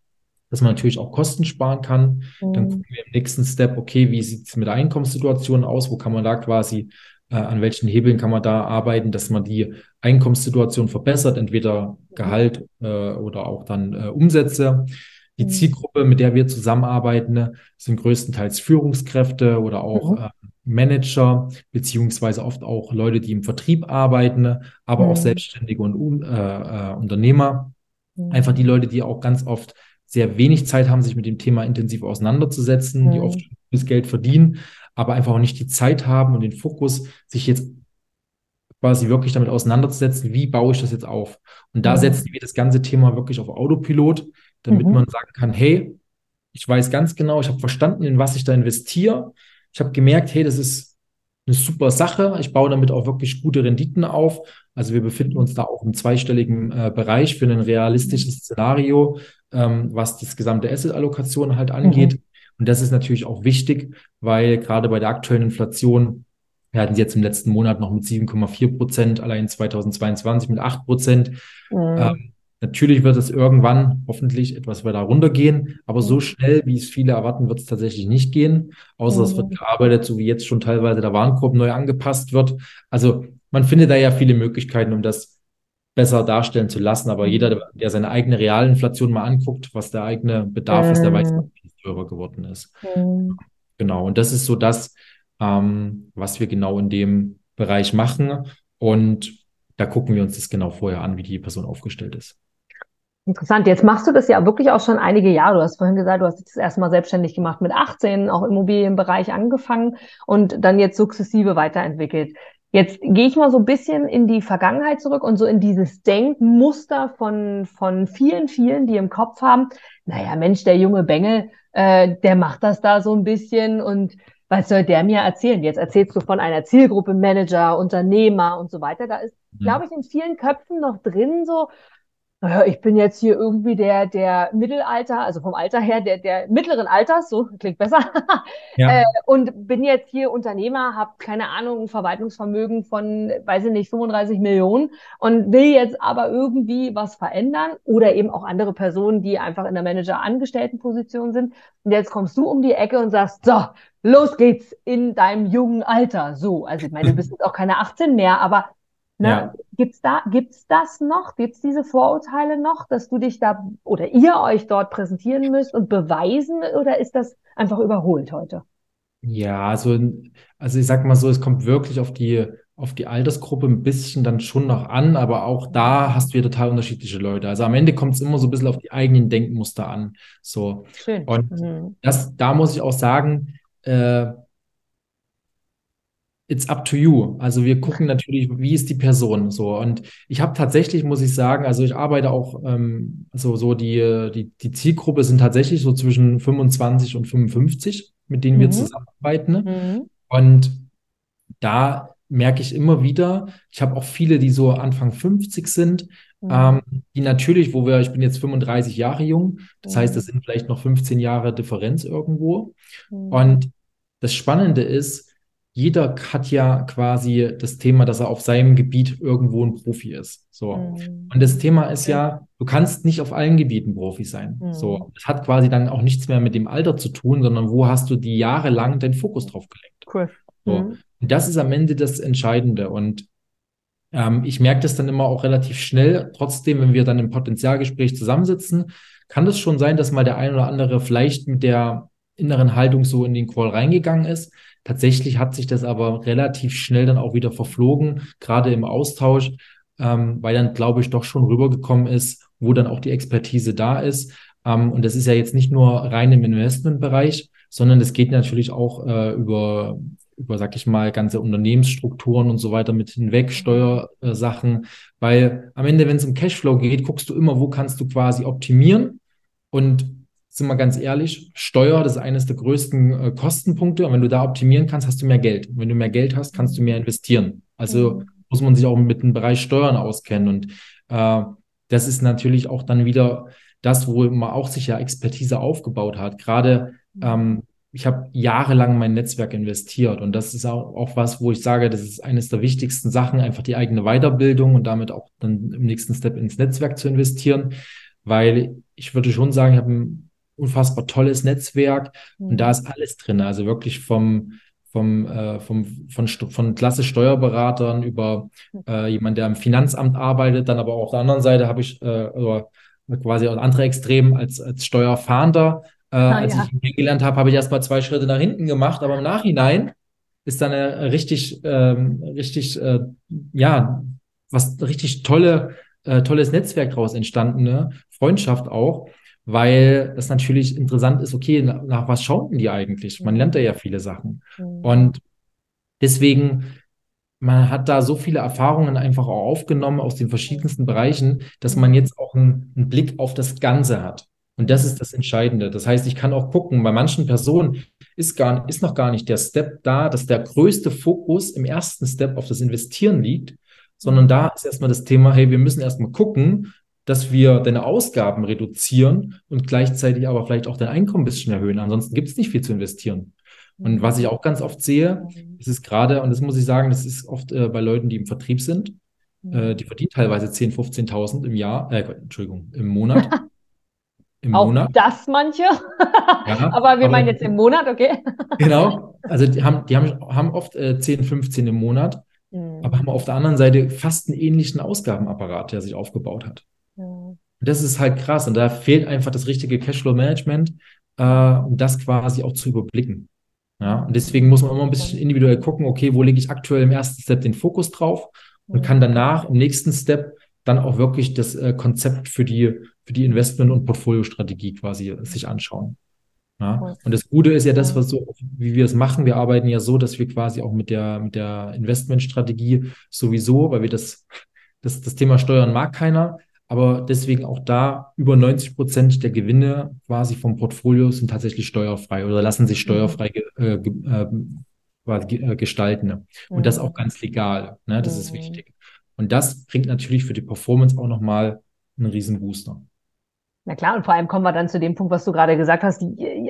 Dass man natürlich auch Kosten sparen kann. Mhm. Dann gucken wir im nächsten Step, okay, wie sieht es mit der Einkommenssituation aus, wo kann man da quasi, äh, an welchen Hebeln kann man da arbeiten, dass man die Einkommenssituation verbessert, entweder Gehalt äh, oder auch dann äh, Umsätze. Die mhm. Zielgruppe, mit der wir zusammenarbeiten, sind größtenteils Führungskräfte oder auch mhm. äh, Manager, beziehungsweise oft auch Leute, die im Vertrieb arbeiten, aber mhm. auch Selbstständige und äh, äh, Unternehmer. Mhm. Einfach die Leute, die auch ganz oft sehr wenig Zeit haben, sich mit dem Thema intensiv auseinanderzusetzen, mhm. die oft das Geld verdienen, aber einfach auch nicht die Zeit haben und den Fokus, sich jetzt quasi wirklich damit auseinanderzusetzen, wie baue ich das jetzt auf? Und da mhm. setzen wir das ganze Thema wirklich auf Autopilot, damit mhm. man sagen kann, hey, ich weiß ganz genau, ich habe verstanden, in was ich da investiere. Ich habe gemerkt, hey, das ist eine super Sache. Ich baue damit auch wirklich gute Renditen auf. Also wir befinden uns da auch im zweistelligen äh, Bereich für ein realistisches Szenario, ähm, was das gesamte Asset-Allokation halt angeht. Mhm. Und das ist natürlich auch wichtig, weil gerade bei der aktuellen Inflation, wir hatten sie jetzt im letzten Monat noch mit 7,4 Prozent, allein 2022 mit 8 Prozent. Mhm. Ähm, Natürlich wird es irgendwann hoffentlich etwas weiter runtergehen, aber so mhm. schnell, wie es viele erwarten, wird es tatsächlich nicht gehen. Außer mhm. es wird mhm. gearbeitet, so wie jetzt schon teilweise der Warenkorb neu angepasst wird. Also man findet da ja viele Möglichkeiten, um das besser darstellen zu lassen. Aber jeder, der seine eigene Realinflation mal anguckt, was der eigene Bedarf mhm. ist, der weiß, wie es teurer geworden ist. Mhm. Genau. Und das ist so das, ähm, was wir genau in dem Bereich machen. Und da gucken wir uns das genau vorher an, wie die Person aufgestellt ist. Interessant. Jetzt machst du das ja wirklich auch schon einige Jahre. Du hast vorhin gesagt, du hast dich das erste Mal selbstständig gemacht mit 18, auch im Immobilienbereich angefangen und dann jetzt sukzessive weiterentwickelt. Jetzt gehe ich mal so ein bisschen in die Vergangenheit zurück und so in dieses Denkmuster von, von vielen, vielen, die im Kopf haben, naja, Mensch, der junge Bengel, äh, der macht das da so ein bisschen und was soll der mir erzählen? Jetzt erzählst du von einer Zielgruppe, Manager, Unternehmer und so weiter. Da ist, mhm. glaube ich, in vielen Köpfen noch drin so, naja, ich bin jetzt hier irgendwie der, der Mittelalter, also vom Alter her, der, der mittleren Alters, so klingt besser, *laughs* ja. äh, und bin jetzt hier Unternehmer, habe keine Ahnung, ein Verwaltungsvermögen von, weiß ich nicht, 35 Millionen und will jetzt aber irgendwie was verändern oder eben auch andere Personen, die einfach in der Manager-Angestellten-Position sind. Und jetzt kommst du um die Ecke und sagst, so, los geht's in deinem jungen Alter. So, also ich meine, du bist jetzt auch keine 18 mehr, aber Ne? Ja. Gibt's da, gibt's das noch? Gibt's diese Vorurteile noch, dass du dich da oder ihr euch dort präsentieren müsst und beweisen oder ist das einfach überholt heute? Ja, also, also ich sag mal so, es kommt wirklich auf die, auf die Altersgruppe ein bisschen dann schon noch an, aber auch da hast du ja total unterschiedliche Leute. Also am Ende kommt es immer so ein bisschen auf die eigenen Denkmuster an. So. Schön. Und mhm. das, da muss ich auch sagen, äh, it's up to you. Also wir gucken natürlich, wie ist die Person so. Und ich habe tatsächlich, muss ich sagen, also ich arbeite auch ähm, so, so die, die, die Zielgruppe sind tatsächlich so zwischen 25 und 55, mit denen mhm. wir zusammenarbeiten. Mhm. Und da merke ich immer wieder, ich habe auch viele, die so Anfang 50 sind, mhm. ähm, die natürlich, wo wir, ich bin jetzt 35 Jahre jung, das heißt, das sind vielleicht noch 15 Jahre Differenz irgendwo. Mhm. Und das Spannende ist, jeder hat ja quasi das Thema, dass er auf seinem Gebiet irgendwo ein Profi ist. So. Mhm. Und das Thema ist ja, du kannst nicht auf allen Gebieten Profi sein. Mhm. So. Das hat quasi dann auch nichts mehr mit dem Alter zu tun, sondern wo hast du die Jahre lang deinen Fokus drauf gelenkt. Cool. So. Mhm. Und das ist am Ende das Entscheidende. Und ähm, ich merke das dann immer auch relativ schnell. Trotzdem, wenn wir dann im Potenzialgespräch zusammensitzen, kann das schon sein, dass mal der ein oder andere vielleicht mit der inneren Haltung so in den Call reingegangen ist Tatsächlich hat sich das aber relativ schnell dann auch wieder verflogen, gerade im Austausch, ähm, weil dann, glaube ich, doch schon rübergekommen ist, wo dann auch die Expertise da ist. Ähm, und das ist ja jetzt nicht nur rein im Investmentbereich, sondern das geht natürlich auch äh, über, über, sag ich mal, ganze Unternehmensstrukturen und so weiter mit hinweg, Steuersachen. Weil am Ende, wenn es um Cashflow geht, guckst du immer, wo kannst du quasi optimieren und sind wir ganz ehrlich, Steuer, das ist eines der größten äh, Kostenpunkte. Und wenn du da optimieren kannst, hast du mehr Geld. Und wenn du mehr Geld hast, kannst du mehr investieren. Also mhm. muss man sich auch mit dem Bereich Steuern auskennen. Und äh, das ist natürlich auch dann wieder das, wo man auch sich ja Expertise aufgebaut hat. Gerade mhm. ähm, ich habe jahrelang mein Netzwerk investiert und das ist auch, auch was, wo ich sage, das ist eines der wichtigsten Sachen, einfach die eigene Weiterbildung und damit auch dann im nächsten Step ins Netzwerk zu investieren, weil ich würde schon sagen, ich habe ein unfassbar tolles Netzwerk mhm. und da ist alles drin, also wirklich vom vom, äh, vom, von, von klasse Steuerberatern über äh, jemand, der im Finanzamt arbeitet, dann aber auch auf der anderen Seite habe ich äh, quasi auch andere Extrem als, als Steuerfahnder äh, ah, als ja. ich ihn kennengelernt habe, habe ich erst mal zwei Schritte nach hinten gemacht, aber im Nachhinein ist dann eine richtig, ähm, richtig, äh, ja, was richtig tolle, äh, tolles Netzwerk daraus entstanden, ne? Freundschaft auch, weil das natürlich interessant ist, okay, nach, nach was schauen die eigentlich? Man lernt da ja viele Sachen. Mhm. Und deswegen, man hat da so viele Erfahrungen einfach auch aufgenommen aus den verschiedensten Bereichen, dass man jetzt auch einen, einen Blick auf das Ganze hat. Und das ist das Entscheidende. Das heißt, ich kann auch gucken, bei manchen Personen ist, gar, ist noch gar nicht der Step da, dass der größte Fokus im ersten Step auf das Investieren liegt, sondern da ist erstmal das Thema, hey, wir müssen erstmal gucken, dass wir deine Ausgaben reduzieren und gleichzeitig aber vielleicht auch dein Einkommen ein bisschen erhöhen. Ansonsten gibt es nicht viel zu investieren. Und was ich auch ganz oft sehe, ist gerade, und das muss ich sagen, das ist oft äh, bei Leuten, die im Vertrieb sind, äh, die verdienen teilweise 10.000, 15.000 im Jahr, äh, Entschuldigung, im Monat. *laughs* Im auch Monat. das manche. *laughs* Ja, aber wir aber, meinen jetzt im Monat, okay? *laughs* genau. Also die haben, die haben, haben oft äh, 10, 15 im Monat, mhm. aber haben auf der anderen Seite fast einen ähnlichen Ausgabenapparat, der sich aufgebaut hat. Mhm. Das ist halt krass. Und da fehlt einfach das richtige Cashflow-Management, äh, um das quasi auch zu überblicken. Ja, und deswegen muss man immer ein bisschen individuell gucken, okay, wo lege ich aktuell im ersten Step den Fokus drauf und kann danach im nächsten Step dann auch wirklich das äh, Konzept für die, für die Investment- und Portfoliostrategie quasi sich anschauen. Ja? Und das Gute ist ja das, was so, wie wir es machen. Wir arbeiten ja so, dass wir quasi auch mit der, mit der Investmentstrategie sowieso, weil wir das, das, das Thema Steuern mag keiner, aber deswegen auch da über 90 Prozent der Gewinne quasi vom Portfolio sind tatsächlich steuerfrei oder lassen sich steuerfrei äh, äh, quasi, äh, gestalten. Ne? Und das auch ganz legal. Ne? Das ist wichtig. Und das bringt natürlich für die Performance auch nochmal einen riesen Booster. Na klar, und vor allem kommen wir dann zu dem Punkt, was du gerade gesagt hast.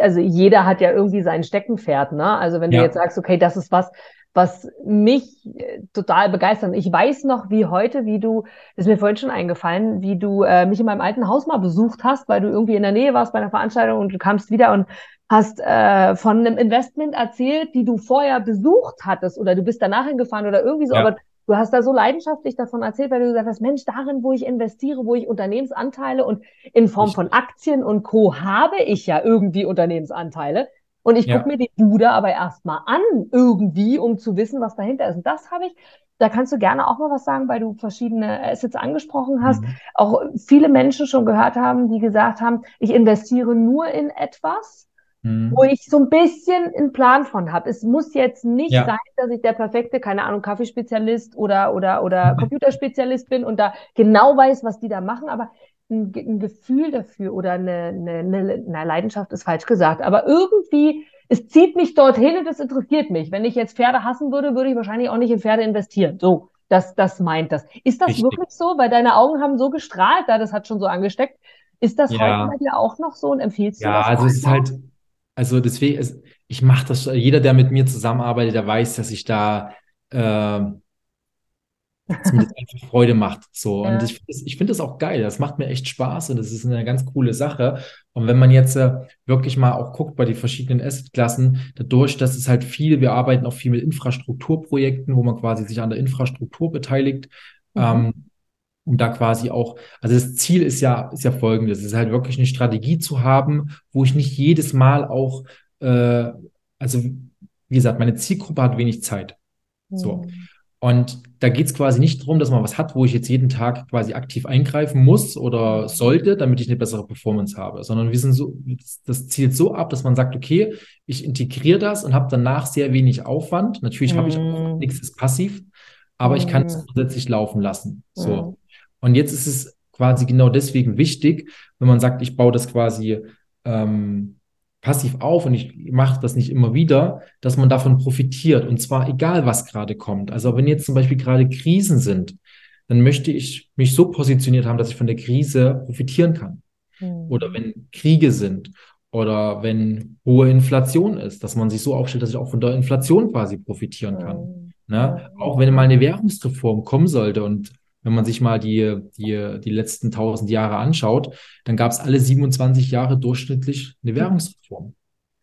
Also jeder hat ja irgendwie sein Steckenpferd, ne? Also wenn ja. du jetzt sagst, okay, das ist was, was mich äh, total begeistert. Ich weiß noch, wie heute, wie du, ist mir vorhin schon eingefallen, wie du äh, mich in meinem alten Haus mal besucht hast, weil du irgendwie in der Nähe warst bei einer Veranstaltung und du kamst wieder und hast äh, von einem Investment erzählt, die du vorher besucht hattest oder du bist danach hingefahren oder irgendwie so, ja. aber Du hast da so leidenschaftlich davon erzählt, weil du gesagt hast, Mensch, darin, wo ich investiere, wo ich Unternehmensanteile und in Form von Aktien und Co. habe ich ja irgendwie Unternehmensanteile. Und ich ja. gucke mir die Bude aber erstmal an, irgendwie, um zu wissen, was dahinter ist. Und das habe ich, da kannst du gerne auch mal was sagen, weil du verschiedene Assets angesprochen hast. Mhm. Auch viele Menschen schon gehört haben, die gesagt haben, ich investiere nur in etwas, mhm. wo ich so ein bisschen einen Plan von habe. Es muss jetzt nicht ja. sein, dass ich der perfekte, keine Ahnung, Kaffeespezialist oder, oder, oder Computerspezialist bin und da genau weiß, was die da machen, aber ein, ein Gefühl dafür oder eine, eine, eine, eine Leidenschaft ist falsch gesagt, aber irgendwie es zieht mich dorthin und es interessiert mich. Wenn ich jetzt Pferde hassen würde, würde ich wahrscheinlich auch nicht in Pferde investieren. So, das, das meint das. Ist das Richtig. wirklich so? Weil deine Augen haben so gestrahlt, da das hat schon so angesteckt. Ist das ja. heute bei dir auch noch so und empfiehlst du ja, das? Ja, also es ist halt, also deswegen, ist, ich mache das, jeder, der mit mir zusammenarbeitet, der weiß, dass ich da äh, dass mir das einfach Freude macht. So. Ja. Und ich, ich finde das auch geil. Das macht mir echt Spaß und das ist eine ganz coole Sache. Und wenn man jetzt äh, wirklich mal auch guckt bei den verschiedenen Assetklassen, dadurch, dass es halt viel, wir arbeiten auch viel mit Infrastrukturprojekten, wo man quasi sich an der Infrastruktur beteiligt. Mhm. Ähm, um da quasi auch, also das Ziel ist ja, ist ja folgendes, es ist halt wirklich eine Strategie zu haben, wo ich nicht jedes Mal auch, äh, also wie gesagt, meine Zielgruppe hat wenig Zeit. So. Mhm. Und da geht es quasi nicht darum, dass man was hat, wo ich jetzt jeden Tag quasi aktiv eingreifen muss oder sollte, damit ich eine bessere Performance habe, sondern wir sind so, das zielt so ab, dass man sagt, okay, ich integriere das und habe danach sehr wenig Aufwand. Natürlich mhm. habe ich auch nichts ist passiv, aber mhm. ich kann es mhm. zusätzlich laufen lassen. So. Mhm. Und jetzt ist es quasi genau deswegen wichtig, wenn man sagt, ich baue das quasi ähm, passiv auf und ich mache das nicht immer wieder, dass man davon profitiert. Und zwar egal, was gerade kommt. Also wenn jetzt zum Beispiel gerade Krisen sind, dann möchte ich mich so positioniert haben, dass ich von der Krise profitieren kann. Mhm. Oder wenn Kriege sind oder wenn hohe Inflation ist, dass man sich so aufstellt, dass ich auch von der Inflation quasi profitieren kann. Mhm. Ne? Auch wenn mal eine Währungsreform kommen sollte und wenn man sich mal die, die, die letzten tausend Jahre anschaut, dann gab es alle 27 Jahre durchschnittlich eine Währungsreform.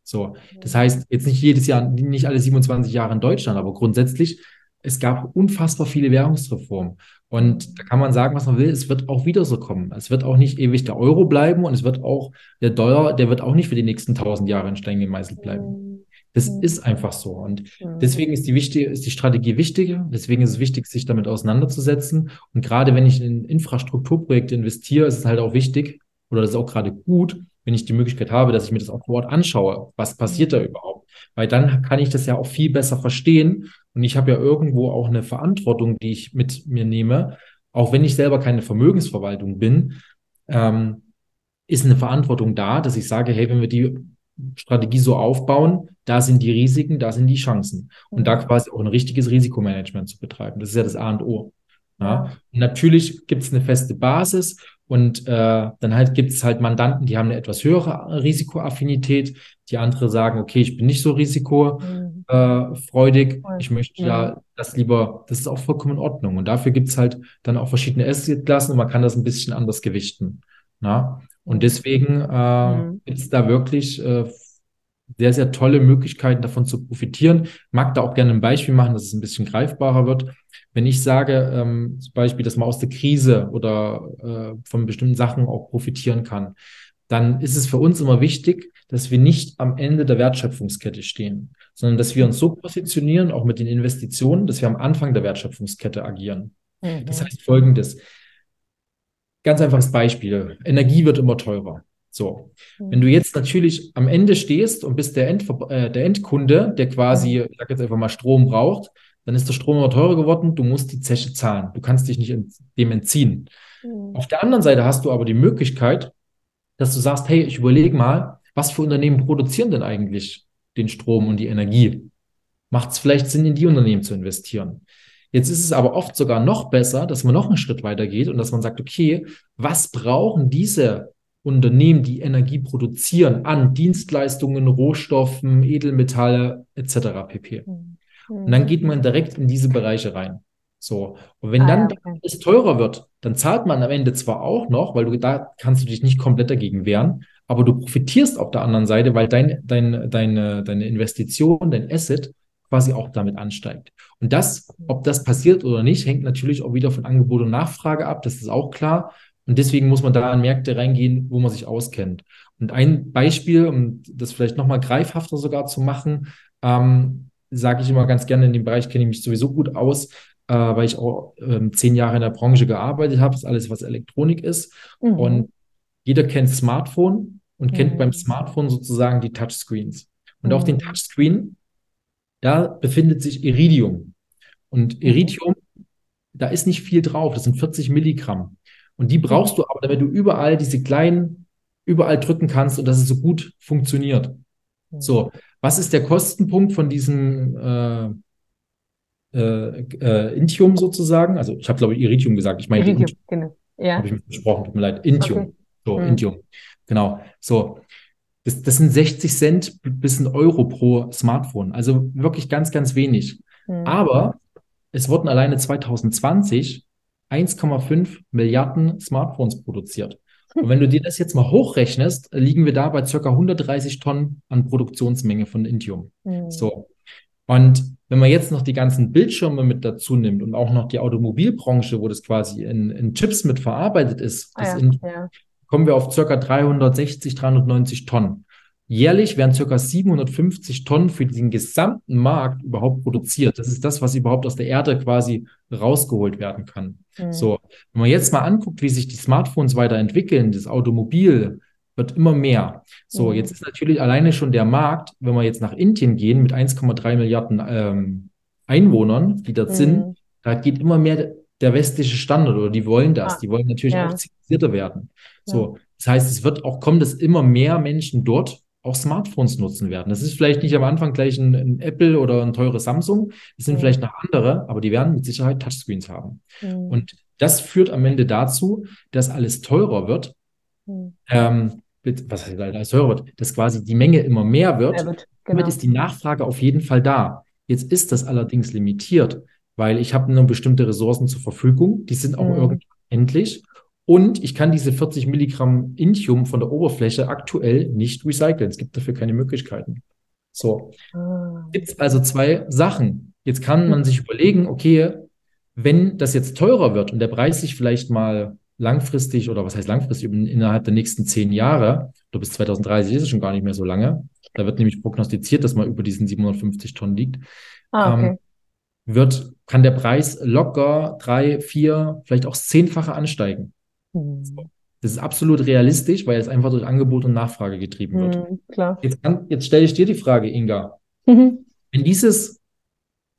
So, das heißt, jetzt nicht jedes Jahr, nicht alle 27 Jahre in Deutschland, aber grundsätzlich, es gab unfassbar viele Währungsreformen. Und da kann man sagen, was man will, es wird auch wieder so kommen. Es wird auch nicht ewig der Euro bleiben und es wird auch der Dollar, der wird auch nicht für die nächsten tausend Jahre in Stein gemeißelt bleiben. Das mhm. ist einfach so. Und mhm. deswegen ist die, wichtige, ist die Strategie wichtig. Deswegen ist es wichtig, sich damit auseinanderzusetzen. Und gerade wenn ich in Infrastrukturprojekte investiere, ist es halt auch wichtig, oder das ist auch gerade gut, wenn ich die Möglichkeit habe, dass ich mir das auch vor Ort anschaue. Was passiert da mhm. überhaupt? Weil dann kann ich das ja auch viel besser verstehen. Und ich habe ja irgendwo auch eine Verantwortung, die ich mit mir nehme. Auch wenn ich selber keine Vermögensverwaltung bin, ähm, ist eine Verantwortung da, dass ich sage, hey, wenn wir die Strategie so aufbauen, da sind die Risiken, da sind die Chancen. Und da mhm. quasi auch ein richtiges Risikomanagement zu betreiben. Das ist ja das A und O. Ja. Und natürlich gibt es eine feste Basis und äh, dann halt gibt es halt Mandanten, die haben eine etwas höhere Risikoaffinität. Die andere sagen, okay, ich bin nicht so risikofreudig. Mhm. Ich möchte ja das lieber, das ist auch vollkommen in Ordnung. Und dafür gibt es halt dann auch verschiedene Assetklassen und man kann das ein bisschen anders gewichten. Na? Und deswegen äh, mhm. gibt es da wirklich äh, sehr, sehr tolle Möglichkeiten davon zu profitieren. Ich mag da auch gerne ein Beispiel machen, dass es ein bisschen greifbarer wird. Wenn ich sage, ähm, zum Beispiel, dass man aus der Krise oder äh, von bestimmten Sachen auch profitieren kann, dann ist es für uns immer wichtig, dass wir nicht am Ende der Wertschöpfungskette stehen, sondern dass wir uns so positionieren, auch mit den Investitionen, dass wir am Anfang der Wertschöpfungskette agieren. Mhm. Das heißt folgendes. Ganz einfaches Beispiel. Energie wird immer teurer. So. Mhm. Wenn du jetzt natürlich am Ende stehst und bist der, End, äh, der Endkunde, der quasi, ich sag jetzt einfach mal Strom braucht, dann ist der Strom immer teurer geworden, du musst die Zeche zahlen. Du kannst dich nicht dem entziehen. Mhm. Auf der anderen Seite hast du aber die Möglichkeit, dass du sagst, hey, ich überlege mal, was für Unternehmen produzieren denn eigentlich den Strom und die Energie? Macht es vielleicht Sinn, in die Unternehmen zu investieren? Jetzt ist es aber oft sogar noch besser, dass man noch einen Schritt weiter geht und dass man sagt, okay, was brauchen diese Unternehmen, die Energie produzieren, an Dienstleistungen, Rohstoffen, Edelmetalle etc. pp. Mhm. Und dann geht man direkt in diese Bereiche rein. So. Und wenn ah, dann okay. es teurer wird, dann zahlt man am Ende zwar auch noch, weil du da kannst du dich nicht komplett dagegen wehren, aber du profitierst auf der anderen Seite, weil dein, dein, deine, deine Investition, dein Asset quasi auch damit ansteigt. Und das, ob das passiert oder nicht, hängt natürlich auch wieder von Angebot und Nachfrage ab. Das ist auch klar. Und deswegen muss man da an Märkte reingehen, wo man sich auskennt. Und ein Beispiel, um das vielleicht nochmal greifhafter sogar zu machen, ähm, sage ich immer ganz gerne, in dem Bereich kenne ich mich sowieso gut aus, äh, weil ich auch ähm, zehn Jahre in der Branche gearbeitet habe, das ist alles, was Elektronik ist. Mhm. Und jeder kennt Smartphone und mhm. kennt beim Smartphone sozusagen die Touchscreens. Und mhm. auf den Touchscreen da befindet sich Iridium. Und mhm. Iridium, da ist nicht viel drauf, das sind 40 Milligramm. Und die brauchst du aber, damit du überall diese kleinen, überall drücken kannst und dass es so gut funktioniert. Mhm. So, was ist der Kostenpunkt von diesem äh, äh, äh, Intium sozusagen? Also ich habe, glaube ich, Iridium gesagt. Ich meine Iridium, Intium. genau. Ja. Habe ich mir versprochen, tut mir leid. Intium. Okay. So, hm. Intium. Genau. So. Das, das sind 60 Cent bis ein Euro pro Smartphone. Also wirklich ganz, ganz wenig. Mhm. Aber es wurden alleine 2020 1,5 Milliarden Smartphones produziert. Und wenn du dir das jetzt mal hochrechnest, liegen wir da bei circa 130 Tonnen an Produktionsmenge von Intium. Mhm. So. Und wenn man jetzt noch die ganzen Bildschirme mit dazu nimmt und auch noch die Automobilbranche, wo das quasi in, in Chips mit verarbeitet ist, ah, ja, in, ja kommen wir auf circa 360, 390 Tonnen. Jährlich werden circa 750 Tonnen für den gesamten Markt überhaupt produziert. Das ist das, was überhaupt aus der Erde quasi rausgeholt werden kann. Mhm. So, wenn man jetzt mal anguckt, wie sich die Smartphones weiterentwickeln, das Automobil wird immer mehr. So, mhm. jetzt ist natürlich alleine schon der Markt, wenn wir jetzt nach Indien gehen mit 1,3 Milliarden ähm, Einwohnern, die dort mhm. sind, da geht immer mehr der westliche Standard oder die wollen das. Ah, die wollen natürlich ja. auch zivilisierter werden. So, Das heißt, es wird auch kommen, dass immer mehr Menschen dort auch Smartphones nutzen werden. Das ist vielleicht nicht am Anfang gleich ein, ein Apple oder ein teures Samsung. Das sind mhm. vielleicht noch andere, aber die werden mit Sicherheit Touchscreens haben. Mhm. Und das führt am Ende dazu, dass alles teurer wird. Mhm. Ähm, was heißt alles teurer wird? Dass quasi die Menge immer mehr wird. wird genau. Damit ist die Nachfrage auf jeden Fall da. Jetzt ist das allerdings limitiert, weil ich habe nur bestimmte Ressourcen zur Verfügung. Die sind auch mhm. irgendwann endlich. Und ich kann diese 40 Milligramm Inthium von der Oberfläche aktuell nicht recyceln. Es gibt dafür keine Möglichkeiten. So. Ah. Gibt es also zwei Sachen. Jetzt kann man sich überlegen, okay, wenn das jetzt teurer wird und der Preis sich vielleicht mal langfristig oder was heißt langfristig, innerhalb der nächsten zehn Jahre, oder bis 2030 ist es schon gar nicht mehr so lange, da wird nämlich prognostiziert, dass man über diesen 750 Tonnen liegt, ah, okay. ähm, wird, kann der Preis locker drei, vier, vielleicht auch zehnfache ansteigen. Mhm. Das ist absolut realistisch, weil es einfach durch Angebot und Nachfrage getrieben wird. Mhm, klar. Jetzt, jetzt stelle ich dir die Frage, Inga. Mhm. Wenn dieses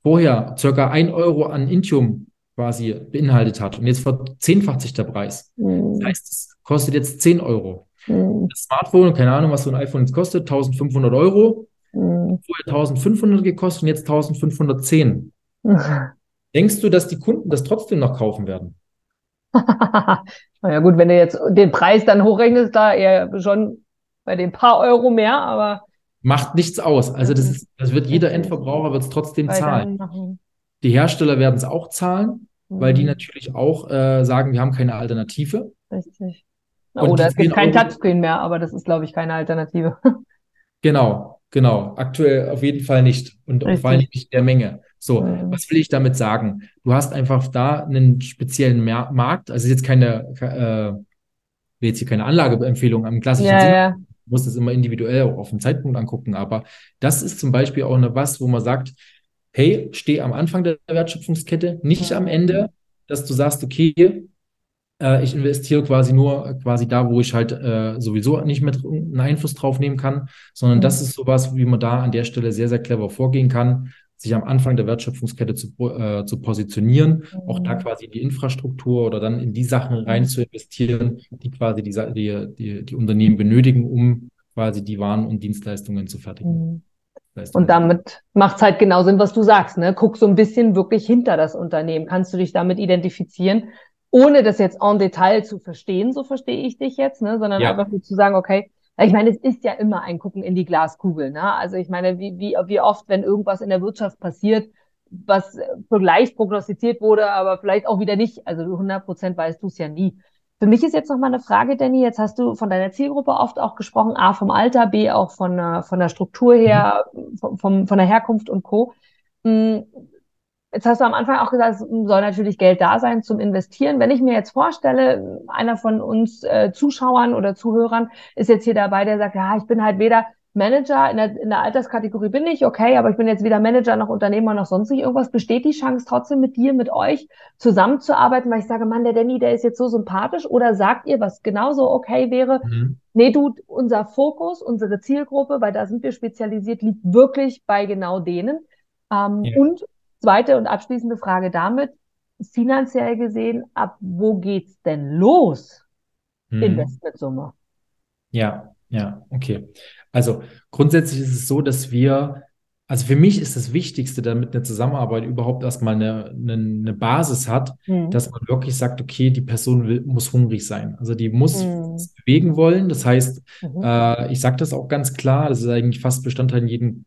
vorher circa ein Euro an Intium quasi beinhaltet hat und jetzt verzehnfacht sich der Preis, mhm. das heißt, es kostet jetzt 10 Euro. Mhm. Das Smartphone, keine Ahnung, was so ein iPhone jetzt kostet, 1500 Euro, vorher 1500 gekostet und jetzt 1510. *laughs* Denkst du, dass die Kunden das trotzdem noch kaufen werden? *laughs* naja gut, wenn du jetzt den Preis dann hochrechnest, da eher schon bei den paar Euro mehr, aber. Macht nichts aus. Also das, ist, das wird jeder Endverbraucher wird es trotzdem zahlen. Die Hersteller werden es auch zahlen, mhm. weil die mhm. natürlich auch äh, sagen, wir haben keine Alternative. Richtig. Oder es gibt kein Touchscreen mehr, aber das ist, glaube ich, keine Alternative. *laughs* Genau, genau. Aktuell auf jeden Fall nicht. Und vor allem nicht in der Menge. So, mhm. was will ich damit sagen? Du hast einfach da einen speziellen Mer Markt, also jetzt keine, äh, will jetzt hier keine Anlageempfehlung am klassischen ja, Sinne. Ja. Du musst es immer individuell auch auf den Zeitpunkt angucken, aber das ist zum Beispiel auch eine was, wo man sagt, hey, steh am Anfang der Wertschöpfungskette, nicht am Ende, dass du sagst, okay, äh, ich investiere quasi nur quasi da, wo ich halt äh, sowieso nicht mehr einen Einfluss drauf nehmen kann, sondern mhm. das ist sowas, wie man da an der Stelle sehr, sehr clever vorgehen kann sich am Anfang der Wertschöpfungskette zu, äh, zu positionieren, mhm. auch da mhm. quasi die Infrastruktur oder dann in die Sachen rein zu investieren, die quasi die, die, die, die Unternehmen benötigen, um quasi die Waren und Dienstleistungen zu fertigen. Mhm. Und damit macht es halt genau Sinn, was du sagst. Ne? Guck so ein bisschen wirklich hinter das Unternehmen. Kannst du dich damit identifizieren, ohne das jetzt en Detail zu verstehen, so verstehe ich dich jetzt, ne? sondern ja. einfach zu sagen, okay, ich meine, es ist ja immer ein Gucken in die Glaskugel. Ne? Also ich meine, wie, wie, wie oft, wenn irgendwas in der Wirtschaft passiert, was vielleicht prognostiziert wurde, aber vielleicht auch wieder nicht. Also 100 Prozent weißt du es ja nie. Für mich ist jetzt noch mal eine Frage, Danny. Jetzt hast du von deiner Zielgruppe oft auch gesprochen, A vom Alter, B auch von, von der Struktur her, mhm. vom, von der Herkunft und Co. Jetzt hast du am Anfang auch gesagt, es soll natürlich Geld da sein zum Investieren. Wenn ich mir jetzt vorstelle, einer von uns äh, Zuschauern oder Zuhörern ist jetzt hier dabei, der sagt, ja, ich bin halt weder Manager, in der, in der Alterskategorie bin ich, okay, aber ich bin jetzt weder Manager noch Unternehmer noch sonst nicht irgendwas. Besteht die Chance trotzdem mit dir, mit euch zusammenzuarbeiten, weil ich sage, Mann, der Danny, der ist jetzt so sympathisch oder sagt ihr, was genauso okay wäre? Mhm. Nee, du, unser Fokus, unsere Zielgruppe, weil da sind wir spezialisiert, liegt wirklich bei genau denen. Ähm, ja. Und Zweite und abschließende Frage damit, finanziell gesehen, ab wo geht's denn los? Hm. Investmentsumme. Ja, ja, okay. Also grundsätzlich ist es so, dass wir, also für mich ist das Wichtigste, damit eine Zusammenarbeit überhaupt erstmal eine, eine, eine Basis hat, hm. dass man wirklich sagt, okay, die Person will, muss hungrig sein. Also die muss hm. bewegen wollen. Das heißt, mhm. äh, ich sage das auch ganz klar, das ist eigentlich fast Bestandteil in jedem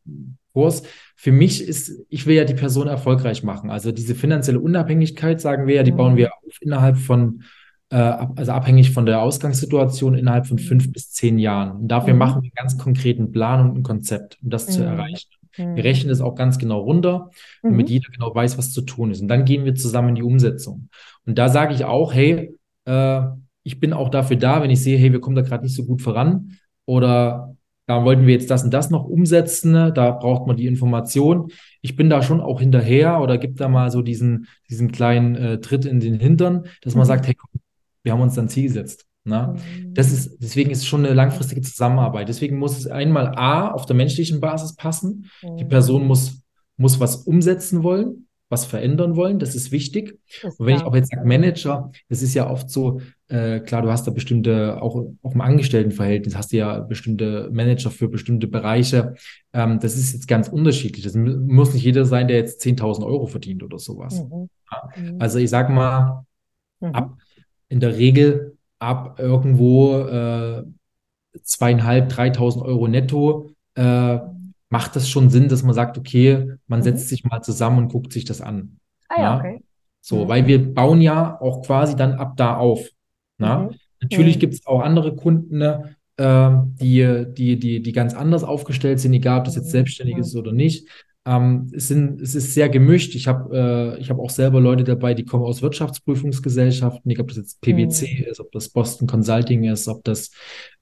Kurs. Für mich ist, ich will ja die Person erfolgreich machen. Also diese finanzielle Unabhängigkeit, sagen wir ja, die mhm. bauen wir auf innerhalb von, äh, also abhängig von der Ausgangssituation innerhalb von fünf bis zehn Jahren. Und dafür mhm. machen wir einen ganz konkreten Plan und ein Konzept, um das mhm. zu erreichen. Wir mhm. rechnen das auch ganz genau runter, damit mhm. jeder genau weiß, was zu tun ist. Und dann gehen wir zusammen in die Umsetzung. Und da sage ich auch, hey, äh, ich bin auch dafür da, wenn ich sehe, hey, wir kommen da gerade nicht so gut voran oder da wollten wir jetzt das und das noch umsetzen, ne? da braucht man die Information. Ich bin da schon auch hinterher oder gibt da mal so diesen, diesen kleinen äh, Tritt in den Hintern, dass man mhm. sagt, hey, komm, wir haben uns dann Ziel gesetzt. Ne? Mhm. Das ist, deswegen ist es schon eine langfristige Zusammenarbeit. Deswegen muss es einmal A auf der menschlichen Basis passen. Mhm. Die Person muss, muss was umsetzen wollen, was verändern wollen, das ist wichtig. Ist Und wenn ich auch jetzt sage Manager, das ist ja oft so, äh, klar, du hast da bestimmte, auch, auch im Angestelltenverhältnis hast du ja bestimmte Manager für bestimmte Bereiche. Ähm, das ist jetzt ganz unterschiedlich. Das mu- muss nicht jeder sein, der jetzt 10.000 Euro verdient oder sowas. Mhm. Mhm. Also ich sag mal, Mhm. ab in der Regel ab irgendwo äh, zweieinhalb, 3.000 Euro netto äh, macht das schon Sinn, dass man sagt, okay, man Mhm. setzt sich mal zusammen und guckt sich das an. Ah ja, Na? okay. So, Mhm. weil wir bauen ja auch quasi dann ab da auf. Mhm. Natürlich Mhm. gibt es auch andere Kunden, ne, ähm, die, die, die, die ganz anders aufgestellt sind, egal ob das jetzt Mhm. selbstständig Mhm. ist oder nicht. Ähm, es sind, es ist sehr gemischt. Ich habe äh, ich hab auch selber Leute dabei, die kommen aus Wirtschaftsprüfungsgesellschaften, egal ob das jetzt PwC Mhm. ist, ob das Boston Consulting ist, ob das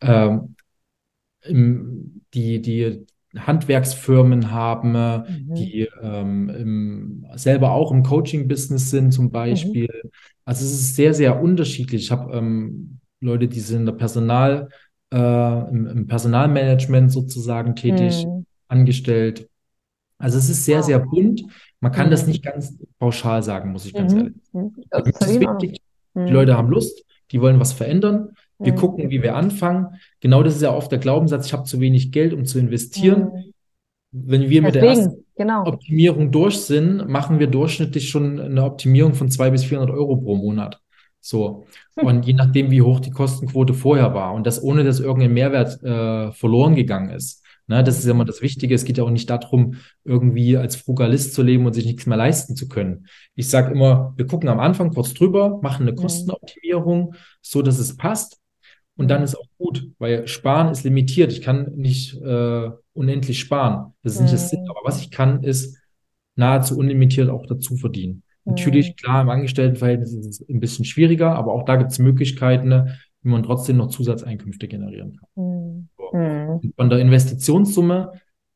ähm, die, die Handwerksfirmen haben, Mhm. die ähm, im, selber auch im Coaching-Business sind, zum Mhm. Beispiel. Also es ist sehr, sehr unterschiedlich. Ich habe ähm, Leute, die sind in der Personal, äh, im, im Personalmanagement sozusagen tätig, Mhm. angestellt. Also es ist sehr, Ah, sehr bunt. Man kann das Mhm. nicht ganz pauschal sagen, muss ich ganz ehrlich Mhm. Mhm. sagen. Wichtig, die Mhm. Leute haben Lust, die wollen was verändern. Wir Mhm. gucken, wie wir anfangen. Genau das ist ja oft der Glaubenssatz, ich habe zu wenig Geld, um zu investieren. Mhm. Wenn wir mit der ersten Deswegen, genau. Optimierung durch sind, machen wir durchschnittlich schon eine Optimierung von 200 bis 400 Euro pro Monat. So. Hm. Und je nachdem, wie hoch die Kostenquote vorher war und das ohne, dass irgendein Mehrwert äh, verloren gegangen ist. Ne, das ist ja immer das Wichtige. Es geht ja auch nicht darum, irgendwie als Frugalist zu leben und sich nichts mehr leisten zu können. Ich sage immer, wir gucken am Anfang kurz drüber, machen eine Mhm. Kostenoptimierung, so dass es passt. Und dann Mhm. ist auch gut, weil Sparen ist limitiert. Ich kann nicht äh, unendlich sparen. Das ist nicht das Ziel. Mhm. Aber was ich kann, ist nahezu unlimitiert auch dazu verdienen. Mhm. Natürlich, klar, im Angestelltenverhältnis ist es ein bisschen schwieriger, aber auch da gibt es Möglichkeiten, ne, wie man trotzdem noch Zusatzeinkünfte generieren kann. Mhm. Mhm. Von der Investitionssumme,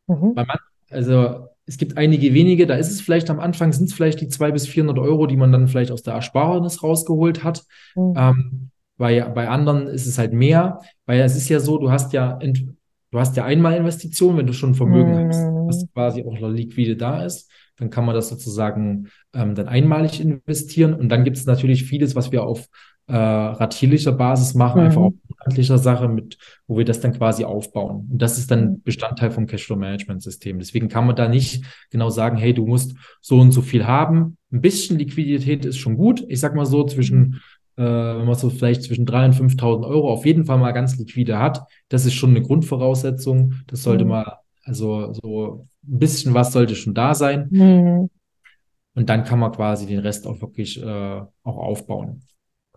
Mhm. man, also es gibt einige wenige, da ist es vielleicht am Anfang, sind es vielleicht die 200 bis 400 Euro, die man dann vielleicht aus der Ersparnis rausgeholt hat. Mhm. Ähm, bei, bei anderen ist es halt mehr, weil es ist ja so, du hast ja, du hast ja einmal Investitionen, wenn du schon Vermögen hast, Mhm. was quasi auch liquide da ist, dann kann man das sozusagen ähm, dann einmalig investieren. Und dann gibt es natürlich vieles, was wir auf äh, ratierlicher Basis machen, Mhm. einfach auf monatlicher Sache, mit, wo wir das dann quasi aufbauen. Und das ist dann Mhm. Bestandteil vom Cashflow-Management-System. Deswegen kann man da nicht genau sagen, hey, du musst so und so viel haben. Ein bisschen Liquidität ist schon gut. Ich sag mal so zwischen äh, wenn man so vielleicht zwischen 3.000 und 5.000 Euro auf jeden Fall mal ganz liquide hat, das ist schon eine Grundvoraussetzung. Das sollte Mhm. mal, also so ein bisschen was sollte schon da sein. Mhm. Und dann kann man quasi den Rest auch wirklich äh, auch aufbauen.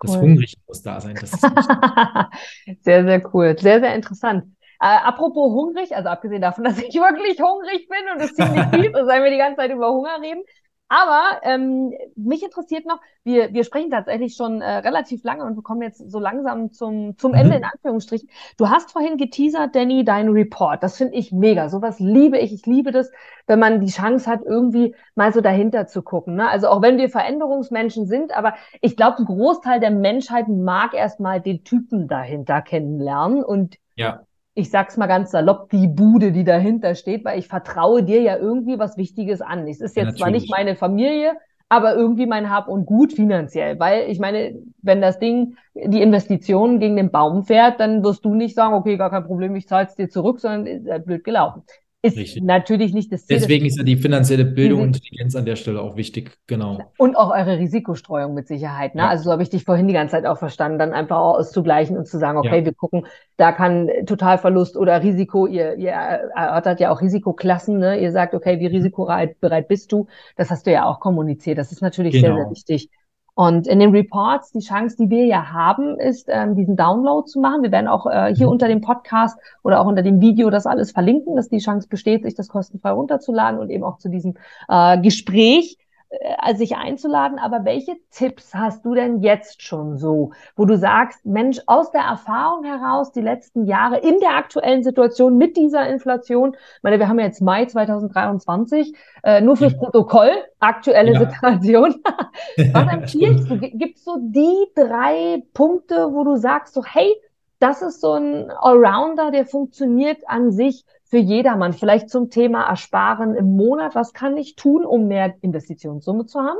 Das Cool. Hungrig muss da sein. Das. *laughs* Sehr, sehr cool. Sehr, sehr interessant. Äh, apropos hungrig, also abgesehen davon, *laughs* dass ich wirklich hungrig bin und es ziemlich *laughs* fies ist, weil wir die ganze Zeit über Hunger reden. Aber ähm, mich interessiert noch, wir, wir sprechen tatsächlich schon äh, relativ lange und wir kommen jetzt so langsam zum, zum Ende Mhm. in Anführungsstrichen. Du hast vorhin geteasert, Danny, deinen Report. Das finde ich mega. Sowas liebe ich. Ich liebe das, wenn man die Chance hat, irgendwie mal so dahinter zu gucken. Ne? Also auch wenn wir Veränderungsmenschen sind, aber ich glaube, ein Großteil der Menschheit mag erstmal den Typen dahinter kennenlernen und Ja, ich sag's mal ganz salopp, die Bude, die dahinter steht, weil ich vertraue dir ja irgendwie was Wichtiges an. Es ist jetzt zwar nicht natürlich. meine Familie, aber irgendwie mein Hab und Gut finanziell, weil ich meine, wenn das Ding, die Investition gegen den Baum fährt, dann wirst du nicht sagen, okay, gar kein Problem, ich zahl's dir zurück, sondern ist halt blöd gelaufen. Ist Richtig. natürlich nicht das Ziel. deswegen ist ja die finanzielle Bildung und Intelligenz an der Stelle auch wichtig. Genau. Und auch eure Risikostreuung mit Sicherheit. Ne? Ja. Also so habe ich dich vorhin die ganze Zeit auch verstanden, dann einfach auch auszugleichen und zu sagen, okay, Ja. wir gucken, da kann Totalverlust oder Risiko, ihr, ihr erörtert ja auch Risikoklassen, ne? Ihr sagt, okay, Mhm. wie risikobereit bereit bist du? Das hast du ja auch kommuniziert. Das ist natürlich sehr, sehr Genau. wichtig. Und in den Reports, die Chance, die wir ja haben, ist, ähm, diesen Download zu machen. Wir werden auch äh, hier Mhm. unter dem Podcast oder auch unter dem Video das alles verlinken, dass die Chance besteht, sich das kostenfrei runterzuladen und eben auch zu diesem äh, Gespräch äh, sich einzuladen. Aber welche Tipps hast du denn jetzt schon so, wo du sagst, Mensch, aus der Erfahrung heraus, die letzten Jahre in der aktuellen Situation mit dieser Inflation, ich meine, wir haben jetzt Mai 2023, äh, nur fürs Ja. Protokoll, aktuelle Ja. Situation. *laughs* Was empfiehlst du? Gibt es so die drei Punkte, wo du sagst, so, hey, das ist so ein Allrounder, der funktioniert an sich für jedermann. Vielleicht zum Thema Ersparen im Monat. Was kann ich tun, um mehr Investitionssumme zu haben?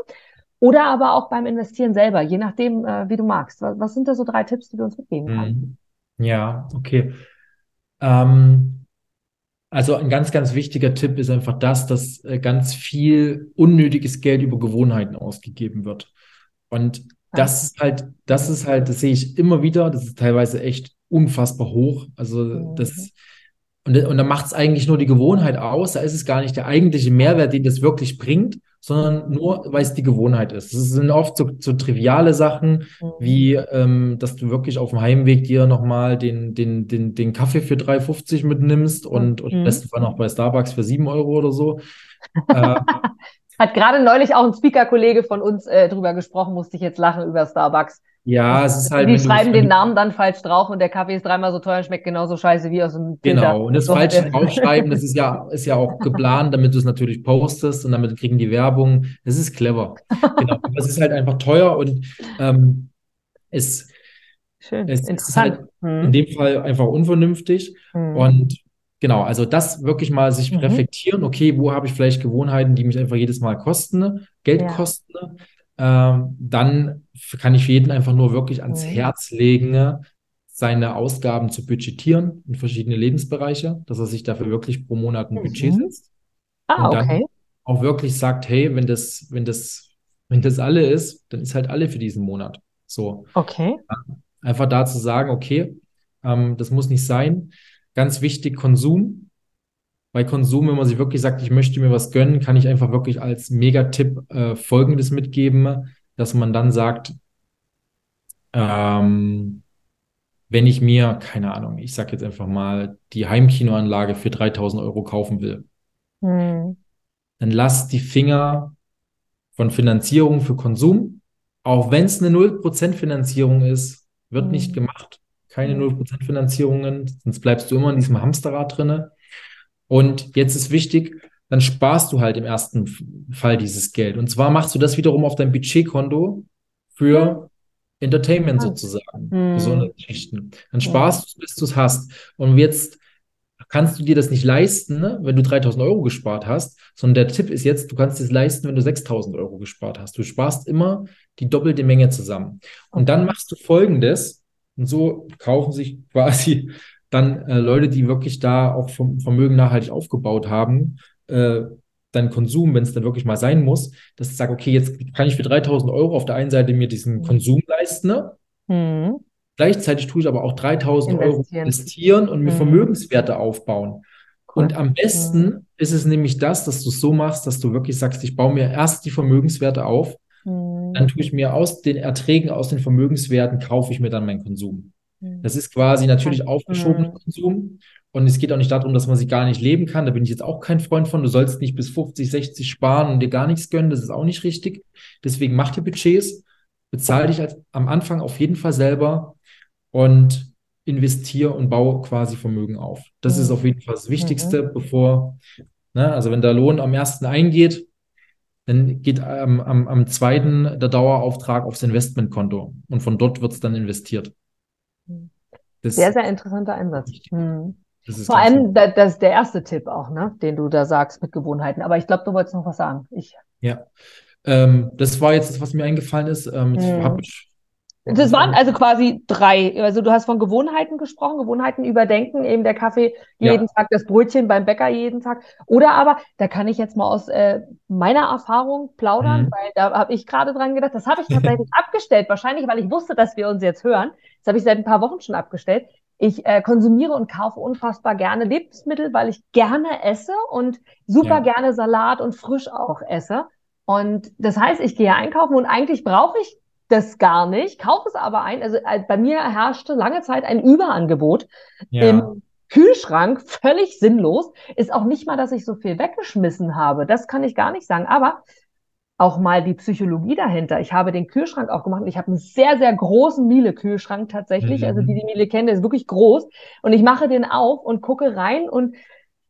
Oder aber auch beim Investieren selber, je nachdem, äh, wie du magst. Was, was, sind da so drei Tipps, die du uns mitgeben kannst? Mhm. Ja, okay. Ähm, also ein ganz, ganz wichtiger Tipp ist einfach das, dass äh, ganz viel unnötiges Geld über Gewohnheiten ausgegeben wird. Und das ist halt, das ist halt, das sehe ich immer wieder, das ist teilweise echt unfassbar hoch. Also mhm. das, und, und da macht es eigentlich nur die Gewohnheit aus, da ist es gar nicht der eigentliche Mehrwert, den das wirklich bringt, sondern nur, weil es die Gewohnheit ist. Es sind oft so, so triviale Sachen, mhm. wie, ähm, dass du wirklich auf dem Heimweg dir nochmal den, den, den, den Kaffee für 3,50 mitnimmst und, und mhm. besten Fall noch bei Starbucks für 7 Euro oder so. *laughs* äh, Hat gerade neulich auch ein Speaker-Kollege von uns äh, drüber gesprochen, musste ich jetzt lachen über Starbucks. Ja, es ist halt. Die schreiben den Namen dann falsch drauf und der Kaffee ist dreimal so teuer und schmeckt genauso scheiße wie aus dem. Genau, und das so falsche draufschreiben, das ist ja, ist ja auch geplant, damit du es natürlich postest und damit kriegen die Werbung. Das ist clever. genau. *laughs* Das ist halt einfach teuer und ähm, es, Schön. es ist halt hm. in dem Fall einfach unvernünftig. Hm. Und genau, also das wirklich mal sich mhm. reflektieren, okay, wo habe ich vielleicht Gewohnheiten, die mich einfach jedes Mal kosten, Geld ja. kosten ähm, dann kann ich jeden einfach nur wirklich ans mhm. Herz legen, seine Ausgaben zu budgetieren in verschiedene Lebensbereiche, dass er sich dafür wirklich pro Monat ein mhm. Budget setzt. Ah, und dann okay. auch wirklich sagt, hey, wenn das, wenn das, wenn das alle ist, dann ist halt alle für diesen Monat. So. Okay. Einfach da zu sagen, okay, ähm, das muss nicht sein. Ganz wichtig, Konsum bei Konsum, wenn man sich wirklich sagt, ich möchte mir was gönnen, kann ich einfach wirklich als Megatipp äh, Folgendes mitgeben, dass man dann sagt, ähm, wenn ich mir, keine Ahnung, ich sag jetzt einfach mal, die Heimkinoanlage für 3000 Euro kaufen will, hm. dann lass die Finger von Finanzierung für Konsum. Auch wenn es eine 0% Finanzierung ist, wird hm. nicht gemacht. Keine 0% Finanzierungen, sonst bleibst du immer in diesem Hamsterrad drinne. Und jetzt ist wichtig, dann sparst du halt im ersten Fall dieses Geld. Und zwar machst du das wiederum auf dein Budgetkonto für Entertainment sozusagen, mhm. eine Geschichten. Dann sparst du es, bis du es hast. Und jetzt kannst du dir das nicht leisten, ne, wenn du 3000 Euro gespart hast, sondern der Tipp ist jetzt, du kannst es leisten, wenn du 6000 Euro gespart hast. Du sparst immer die doppelte Menge zusammen. Und dann machst du folgendes, und so kaufen sich quasi dann äh, Leute, die wirklich da auch vom Vermögen nachhaltig aufgebaut haben, äh, dann Konsum, wenn es dann wirklich mal sein muss, dass ich sage, okay, jetzt kann ich für 3000 Euro auf der einen Seite mir diesen mhm. Konsum leisten, ne? Mhm. Gleichzeitig tue ich aber auch 3000 Euro investieren und mir mhm. Vermögenswerte aufbauen. Cool. Und am besten mhm. ist es nämlich das, dass du es so machst, dass du wirklich sagst, ich baue mir erst die Vermögenswerte auf, mhm. dann tue ich mir aus den Erträgen, aus den Vermögenswerten, kaufe ich mir dann meinen Konsum. Das ist quasi natürlich aufgeschobener mhm. Konsum. Und es geht auch nicht darum, dass man sich gar nicht leben kann. Da bin ich jetzt auch kein Freund von. Du sollst nicht bis 50, 60 sparen und dir gar nichts gönnen. Das ist auch nicht richtig. Deswegen mach dir Budgets, bezahl dich als, am Anfang auf jeden Fall selber und investiere und baue quasi Vermögen auf. Das mhm. ist auf jeden Fall das Wichtigste, mhm. bevor, ne, also wenn der Lohn am ersten eingeht, dann geht ähm, am, am zweiten der Dauerauftrag aufs Investmentkonto und von dort wird es dann investiert. Das sehr, sehr interessanter Einsatz. Hm. Vor allem, da, das ist der erste Tipp auch, ne, den du da sagst mit Gewohnheiten. Aber ich glaube, du wolltest noch was sagen. Ich. Ja, ähm, das war jetzt das, was mir eingefallen ist. Ähm, hm. Das waren also quasi drei. Also du hast von Gewohnheiten gesprochen, Gewohnheiten überdenken, eben der Kaffee jeden ja. Tag, das Brötchen beim Bäcker jeden Tag. Oder aber, da kann ich jetzt mal aus äh, meiner Erfahrung plaudern, mhm. weil da habe ich gerade dran gedacht, das habe ich tatsächlich *laughs* abgestellt, wahrscheinlich, weil ich wusste, dass wir uns jetzt hören. Das habe ich seit ein paar Wochen schon abgestellt. Ich äh, konsumiere und kaufe unfassbar gerne Lebensmittel, weil ich gerne esse und super ja. gerne Salat und frisch auch esse. Und das heißt, ich gehe einkaufen und eigentlich brauche ich das gar nicht, kaufe es aber ein. Also äh, bei mir herrschte lange Zeit ein Überangebot ja. im Kühlschrank, völlig sinnlos. Ist auch nicht mal, dass ich so viel weggeschmissen habe. Das kann ich gar nicht sagen. Aber auch mal die Psychologie dahinter. Ich habe den Kühlschrank aufgemacht und ich habe einen sehr, sehr großen Miele-Kühlschrank tatsächlich. Mhm. Also die, die Miele kennen, der ist wirklich groß. Und ich mache den auf und gucke rein und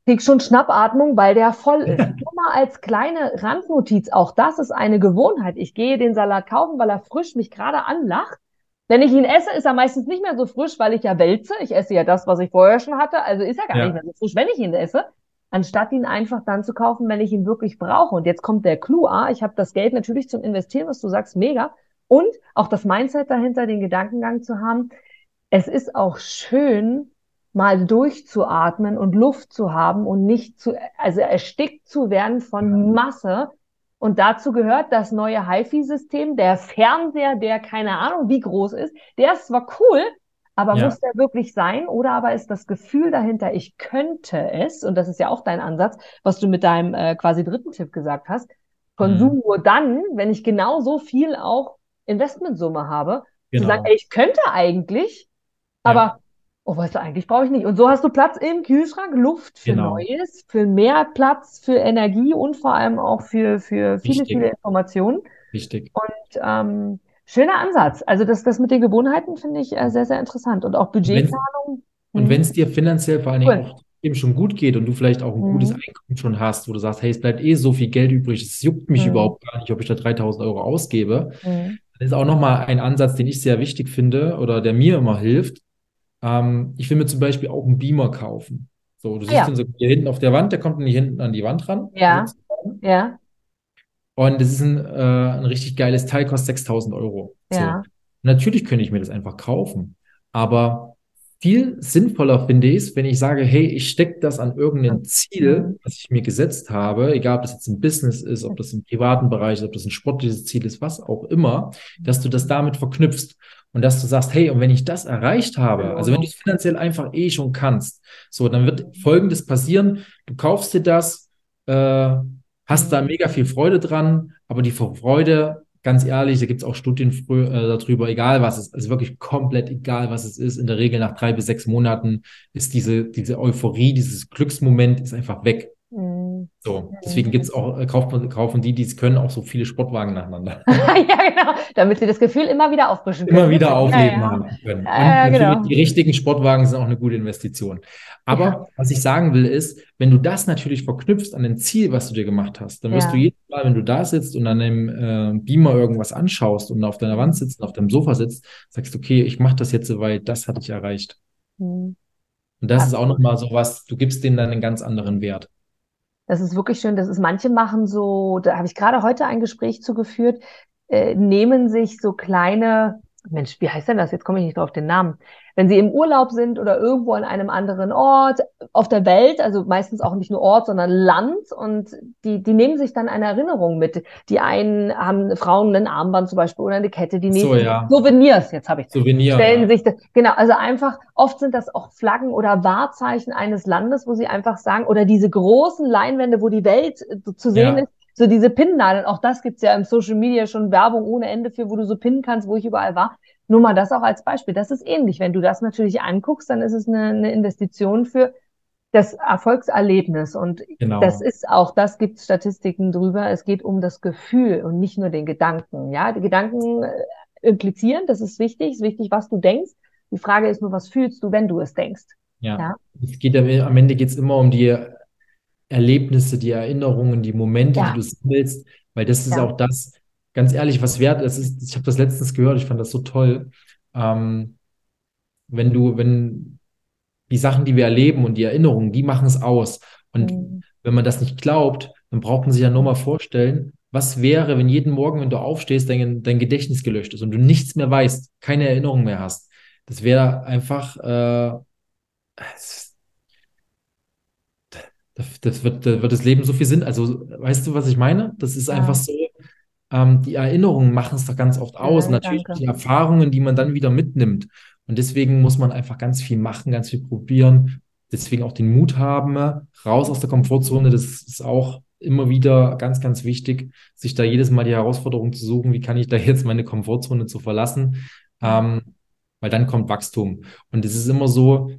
krieg schon Schnappatmung, weil der voll ist. Nur mal als kleine Randnotiz, auch das ist eine Gewohnheit. Ich gehe den Salat kaufen, weil er frisch mich gerade anlacht. Wenn ich ihn esse, ist er meistens nicht mehr so frisch, weil ich ja wälze. Ich esse ja das, was ich vorher schon hatte. Also ist er gar ja. nicht mehr so frisch, wenn ich ihn esse. Anstatt ihn einfach dann zu kaufen, wenn ich ihn wirklich brauche. Und jetzt kommt der Clou. Ah, ich habe das Geld natürlich zum Investieren, was du sagst, mega. Und auch das Mindset dahinter, den Gedankengang zu haben. Es ist auch schön, mal durchzuatmen und Luft zu haben und nicht zu, also erstickt zu werden von Masse. Und dazu gehört das neue HiFi-System, der Fernseher, der keine Ahnung wie groß ist. Der ist zwar cool, aber ja. muss der wirklich sein? Oder aber ist das Gefühl dahinter, ich könnte es, und das ist ja auch dein Ansatz, was du mit deinem äh, quasi dritten Tipp gesagt hast, Konsum mhm. nur dann, wenn ich genau so viel auch Investmentsumme habe, genau. zu sagen, ey, ich könnte eigentlich, aber ja. Oh, weißt du, eigentlich brauche ich nicht. Und so hast du Platz im Kühlschrank, Luft für genau. Neues, für mehr Platz, für Energie und vor allem auch für, für viele, Richtig. viele Informationen. Richtig. Und ähm, schöner Ansatz. Also das, das mit den Gewohnheiten finde ich äh, sehr, sehr interessant. Und auch Budgetplanung. Und wenn es dir finanziell vor allen Dingen cool. auch eben schon gut geht und du vielleicht auch ein mhm. gutes Einkommen schon hast, wo du sagst, hey, es bleibt eh so viel Geld übrig, es juckt mich mhm. überhaupt gar nicht, ob ich da 3000 Euro ausgebe, mhm. Das ist auch nochmal ein Ansatz, den ich sehr wichtig finde oder der mir immer hilft. Ähm, ich will mir zum Beispiel auch einen Beamer kaufen. So, du siehst ja. ihn so hier hinten auf der Wand, der kommt nicht hinten an die Wand ran. Ja. Ja. Und das ist ein, äh, ein richtig geiles Teil, kostet 6000 Euro. Ja. So. Natürlich könnte ich mir das einfach kaufen. Aber viel sinnvoller finde ich es, wenn ich sage, hey, ich stecke das an irgendein Ziel, was ich mir gesetzt habe, egal ob das jetzt ein Business ist, ob das im privaten Bereich ist, ob das ein sportliches Ziel ist, was auch immer, dass du das damit verknüpfst und dass du sagst, hey, und wenn ich das erreicht habe, also wenn du es finanziell einfach eh schon kannst, so, dann wird Folgendes passieren, du kaufst dir das, äh, hast da mega viel Freude dran, aber die Freude ganz ehrlich, da gibt es auch Studien früh, äh, darüber, egal was es ist, also wirklich komplett egal, was es ist. In der Regel nach drei bis sechs Monaten ist diese, diese Euphorie, dieses Glücksmoment ist einfach weg. Mhm. So, deswegen gibt es auch, äh, kaufen, kaufen die, die es können, auch so viele Sportwagen nacheinander. *laughs* ja, genau, damit sie das Gefühl immer wieder auffrischen können. Immer wieder aufleben ja, ja. haben können. Und ja, genau. die richtigen Sportwagen sind auch eine gute Investition. Aber was ich sagen will, ist, wenn du das natürlich verknüpfst an ein Ziel, was du dir gemacht hast, dann wirst du jedes Mal, wenn du da sitzt und an einem äh, Beamer irgendwas anschaust und auf deiner Wand sitzt und auf deinem Sofa sitzt, sagst, du, okay, ich mache das jetzt so, weil das hatte ich erreicht. Mhm. Und das ist auch nochmal so was, du gibst dem dann einen ganz anderen Wert. Das ist wirklich schön. Das ist, manche machen so, da habe ich gerade heute ein Gespräch zugeführt, äh, nehmen sich so kleine, Mensch, wie heißt denn das? Jetzt komme ich nicht drauf den Namen wenn sie im Urlaub sind oder irgendwo an einem anderen Ort auf der Welt, also meistens auch nicht nur Ort, sondern Land und die, die nehmen sich dann eine Erinnerung mit. Die einen haben Frauen ein Armband zum Beispiel oder eine Kette, die nehmen so, ja. Souvenirs, jetzt habe ich Souvenir, stellen ja. sich das, genau, also einfach, oft sind das auch Flaggen oder Wahrzeichen eines Landes, wo sie einfach sagen, oder diese großen Leinwände, wo die Welt zu sehen ja. ist, so diese Pinnnadeln, auch das gibt's ja im Social Media schon Werbung ohne Ende für, wo du so pinnen kannst, wo ich überall war. Nur mal das auch als Beispiel. Das ist ähnlich. Wenn du das natürlich anguckst, dann ist es eine, eine Investition für das Erfolgserlebnis. Und genau. das ist auch, das gibt Statistiken drüber. Es geht um das Gefühl und nicht nur den Gedanken. Ja, die Gedanken äh, implizieren, das ist wichtig, ist wichtig, was du denkst. Die Frage ist nur, was fühlst du, wenn du es denkst? Ja. ja? Es geht am Ende geht es immer um die Erlebnisse, die Erinnerungen, die Momente, ja. die du sammelst, weil das ist ja. auch das, ganz ehrlich, was wert ist, ist ich habe das letztens gehört, ich fand das so toll. Ähm, wenn du, wenn die Sachen, die wir erleben und die Erinnerungen, die machen es aus. Und mhm. wenn man das nicht glaubt, dann braucht man sich ja nur mal vorstellen, was wäre, wenn jeden Morgen, wenn du aufstehst, dein, dein Gedächtnis gelöscht ist und du nichts mehr weißt, keine Erinnerung mehr hast. Das wäre einfach, äh, das, das, wird, das wird das Leben so viel Sinn. Also, weißt du, was ich meine? Das ist ja. einfach so, ähm, die Erinnerungen machen es doch ganz oft aus. Ja, Natürlich danke. die Erfahrungen, die man dann wieder mitnimmt. Und deswegen muss man einfach ganz viel machen, ganz viel probieren. Deswegen auch den Mut haben, raus aus der Komfortzone. Das ist auch immer wieder ganz, ganz wichtig, sich da jedes Mal die Herausforderung zu suchen, wie kann ich da jetzt meine Komfortzone zu verlassen, ähm, weil dann kommt Wachstum. Und es ist immer so,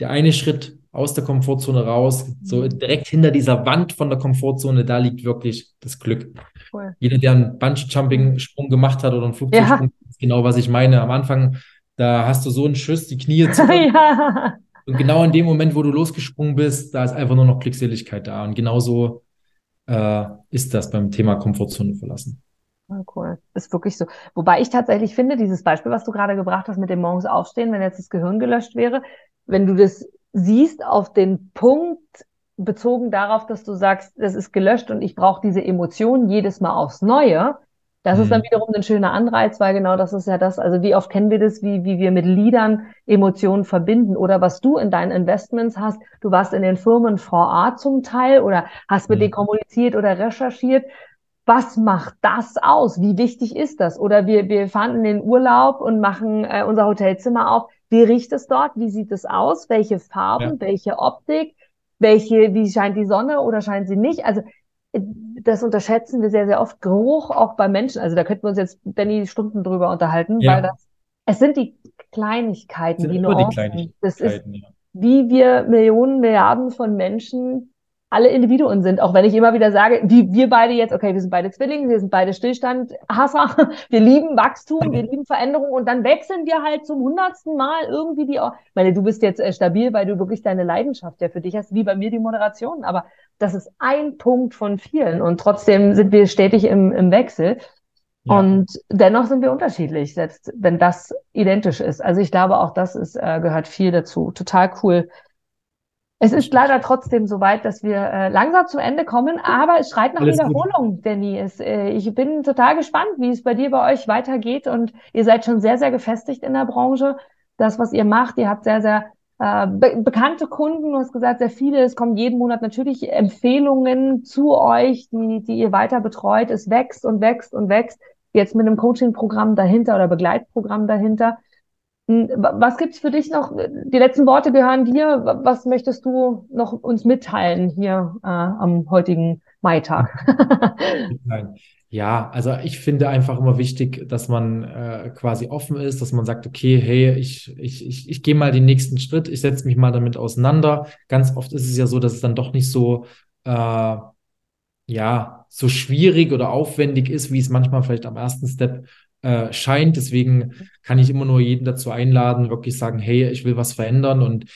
der eine Schritt aus der Komfortzone raus, so mhm. direkt hinter dieser Wand von der Komfortzone, da liegt wirklich das Glück. Cool. Jeder, der einen Bungee-Jumping-Sprung gemacht hat oder einen Flugzeugsprung, ja. ist genau, was ich meine. Am Anfang, da hast du so einen Schuss, die Knie *laughs* zu. ja. Und genau in dem Moment, wo du losgesprungen bist, da ist einfach nur noch Glückseligkeit da. Und genauso äh, ist das beim Thema Komfortzone verlassen. Voll cool. Ist wirklich so. Wobei ich tatsächlich finde, dieses Beispiel, was du gerade gebracht hast mit dem morgens aufstehen, wenn jetzt das Gehirn gelöscht wäre, wenn du das siehst auf den Punkt bezogen darauf, dass du sagst, das ist gelöscht und ich brauche diese Emotion jedes Mal aufs Neue, das mhm. ist dann mhm. wiederum ein schöner Anreiz, weil genau das ist ja das, also wie oft kennen wir das, wie, wie wir mit Liedern Emotionen verbinden oder was du in deinen Investments hast. Du warst in den Firmen vor Ort zum Teil oder hast mit mhm. denen kommuniziert oder recherchiert. Was macht das aus? Wie wichtig ist das? Oder wir, wir fahren in den Urlaub und machen äh, unser Hotelzimmer auf. Wie riecht es dort? Wie sieht es aus? Welche Farben? Ja. Welche Optik? Welche, wie scheint die Sonne oder scheint sie nicht? Also das unterschätzen wir sehr, sehr oft. Geruch auch bei Menschen. Also da könnten wir uns jetzt, Benny, Stunden drüber unterhalten, ja. weil das, es sind die Kleinigkeiten, sind die nur die Kleinigkeiten, Das ist, ja. wie wir Millionen, Milliarden von Menschen alle Individuen sind, auch wenn ich immer wieder sage, wie wir beide jetzt, okay, wir sind beide Zwillinge, wir sind beide Stillstandhasser, *laughs* wir lieben Wachstum, wir lieben Veränderung und dann wechseln wir halt zum hundertsten Mal irgendwie die, ich meine, du bist jetzt äh, stabil, weil du wirklich deine Leidenschaft ja für dich hast, wie bei mir die Moderation, aber das ist ein Punkt von vielen und trotzdem sind wir stetig im, im Wechsel. Ja. Und dennoch sind wir unterschiedlich, selbst wenn das identisch ist. Also ich glaube, auch das ist, äh, gehört viel dazu. Total cool. Es ist leider trotzdem so weit, dass wir äh, langsam zum Ende kommen, aber es schreit nach Alles Wiederholung, gut. Danny. Es, äh, ich bin total gespannt, wie es bei dir, bei euch weitergeht und ihr seid schon sehr, sehr gefestigt in der Branche. Das, was ihr macht, ihr habt sehr, sehr äh, be bekannte Kunden, du hast gesagt, sehr viele. Es kommen jeden Monat natürlich Empfehlungen zu euch, die, die ihr weiter betreut. Es wächst und wächst und wächst. Jetzt mit einem Coaching-Programm dahinter oder Begleitprogramm dahinter. Was gibt's für dich noch? Die letzten Worte gehören dir. Was möchtest du noch uns mitteilen hier äh, am heutigen Maitag? *laughs* Ja, also ich finde einfach immer wichtig, dass man äh, quasi offen ist, dass man sagt, okay, hey, ich, ich, ich, ich gehe mal den nächsten Schritt, ich setze mich mal damit auseinander. Ganz oft ist es ja so, dass es dann doch nicht so, äh, ja, so schwierig oder aufwendig ist, wie es manchmal vielleicht am ersten Step äh, scheint. Deswegen kann ich immer nur jeden dazu einladen, wirklich sagen, hey, ich will was verändern und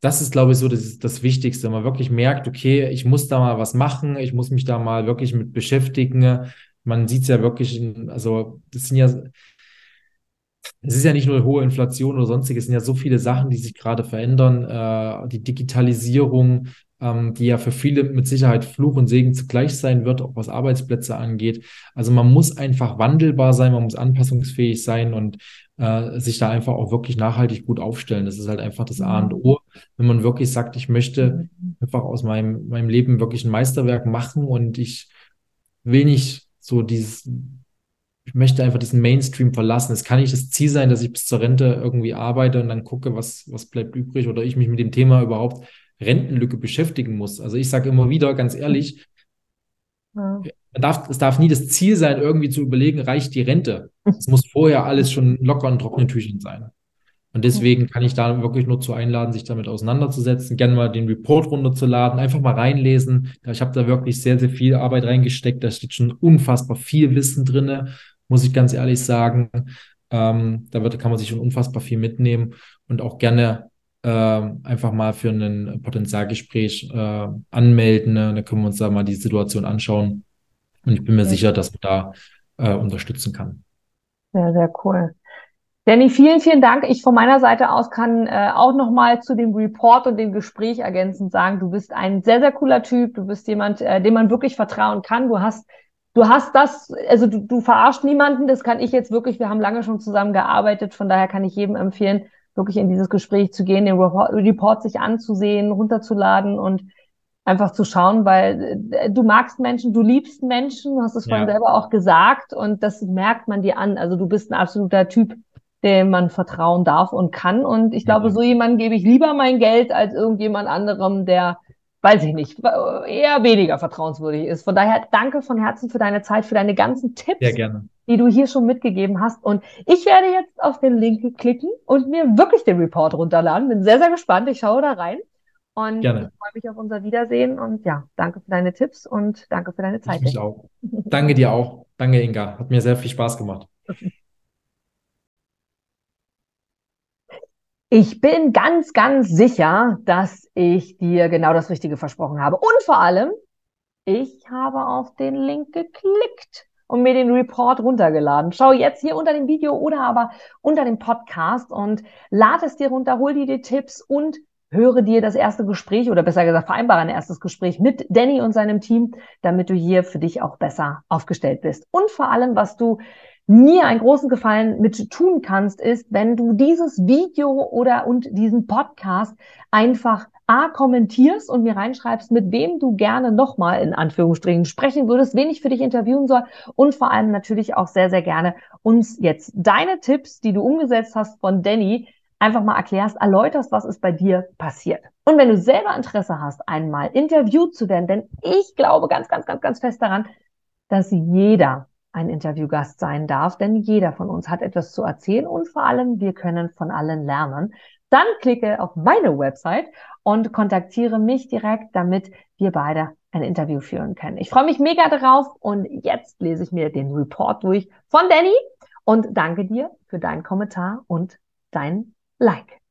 das ist, glaube ich, so das, das Wichtigste. Man wirklich merkt, okay, ich muss da mal was machen, ich muss mich da mal wirklich mit beschäftigen. Man sieht es ja wirklich, also das sind ja, es ist ja nicht nur hohe Inflation oder sonstiges, es sind ja so viele Sachen, die sich gerade verändern. Äh, die Digitalisierung, ähm, die ja für viele mit Sicherheit Fluch und Segen zugleich sein wird, auch was Arbeitsplätze angeht. Also man muss einfach wandelbar sein, man muss anpassungsfähig sein und äh, sich da einfach auch wirklich nachhaltig gut aufstellen. Das ist halt einfach das A und O. Wenn man wirklich sagt, ich möchte einfach aus meinem, meinem Leben wirklich ein Meisterwerk machen und ich will nicht so dieses ich möchte einfach diesen Mainstream verlassen. Es kann nicht das Ziel sein, dass ich bis zur Rente irgendwie arbeite und dann gucke, was, was bleibt übrig oder ich mich mit dem Thema überhaupt Rentenlücke beschäftigen muss. Also ich sage immer wieder, ganz ehrlich, ja. darf, es darf nie das Ziel sein, irgendwie zu überlegen, reicht die Rente. Es muss vorher alles schon locker und trockenen Tüchern sein. Und deswegen kann ich da wirklich nur zu einladen, sich damit auseinanderzusetzen, gerne mal den Report runterzuladen, einfach mal reinlesen. Ich habe da wirklich sehr, sehr viel Arbeit reingesteckt. Da steht schon unfassbar viel Wissen drin, muss ich ganz ehrlich sagen. Ähm, da wird, kann man sich schon unfassbar viel mitnehmen und auch gerne äh, einfach mal für ein Potenzialgespräch äh, anmelden. Ne? Dann können wir uns da mal die Situation anschauen. Und ich bin mir ja. sicher, dass man da äh, unterstützen kann. Sehr, sehr cool. Danny, vielen, vielen Dank. Ich von meiner Seite aus kann äh, auch nochmal zu dem Report und dem Gespräch ergänzend sagen, du bist ein sehr, sehr cooler Typ. Du bist jemand, äh, dem man wirklich vertrauen kann. Du hast, du hast das, also du, du verarscht niemanden. Das kann ich jetzt wirklich. Wir haben lange schon zusammen gearbeitet. Von daher kann ich jedem empfehlen, wirklich in dieses Gespräch zu gehen, den Report sich anzusehen, runterzuladen und einfach zu schauen, weil äh, du magst Menschen, du liebst Menschen, du hast es vorhin ja. selber auch gesagt und das merkt man dir an. Also du bist ein absoluter Typ, dem man vertrauen darf und kann. Und ich glaube, so jemanden gebe ich lieber mein Geld als irgendjemand anderem, der, weiß ich nicht, eher weniger vertrauenswürdig ist. Von daher danke von Herzen für deine Zeit, für deine ganzen Tipps. Die du hier schon mitgegeben hast. Und ich werde jetzt auf den Link klicken und mir wirklich den Report runterladen. Bin sehr, sehr gespannt. Ich schaue da rein. Und Gerne. ich freue mich auf unser Wiedersehen. Und ja, danke für deine Tipps und danke für deine Zeit. Ich mich auch. Danke dir auch. Danke, Inga. Hat mir sehr viel Spaß gemacht. *laughs* Ich bin ganz, ganz sicher, dass ich dir genau das Richtige versprochen habe. Und vor allem, ich habe auf den Link geklickt. und mir den Report runtergeladen. Schau jetzt hier unter dem Video oder aber unter dem Podcast und lade es dir runter, hol dir die Tipps und höre dir das erste Gespräch oder besser gesagt vereinbare ein erstes Gespräch mit Danny und seinem Team, damit du hier für dich auch besser aufgestellt bist. Und vor allem, was du mir einen großen Gefallen mit tun kannst, ist, wenn du dieses Video oder und diesen Podcast einfach A, kommentierst und mir reinschreibst, mit wem du gerne nochmal in Anführungsstrichen sprechen würdest, wen ich für dich interviewen soll und vor allem natürlich auch sehr, sehr gerne uns jetzt deine Tipps, die du umgesetzt hast von Danny, einfach mal erklärst, erläuterst, was ist bei dir passiert. Und wenn du selber Interesse hast, einmal interviewt zu werden, denn ich glaube ganz, ganz, ganz, ganz fest daran, dass jeder ein Interviewgast sein darf, denn jeder von uns hat etwas zu erzählen und vor allem wir können von allen lernen. Dann klicke auf meine Website und kontaktiere mich direkt, damit wir beide ein Interview führen können. Ich freue mich mega darauf und jetzt lese ich mir den Report durch von Danny und danke dir für deinen Kommentar und dein Like.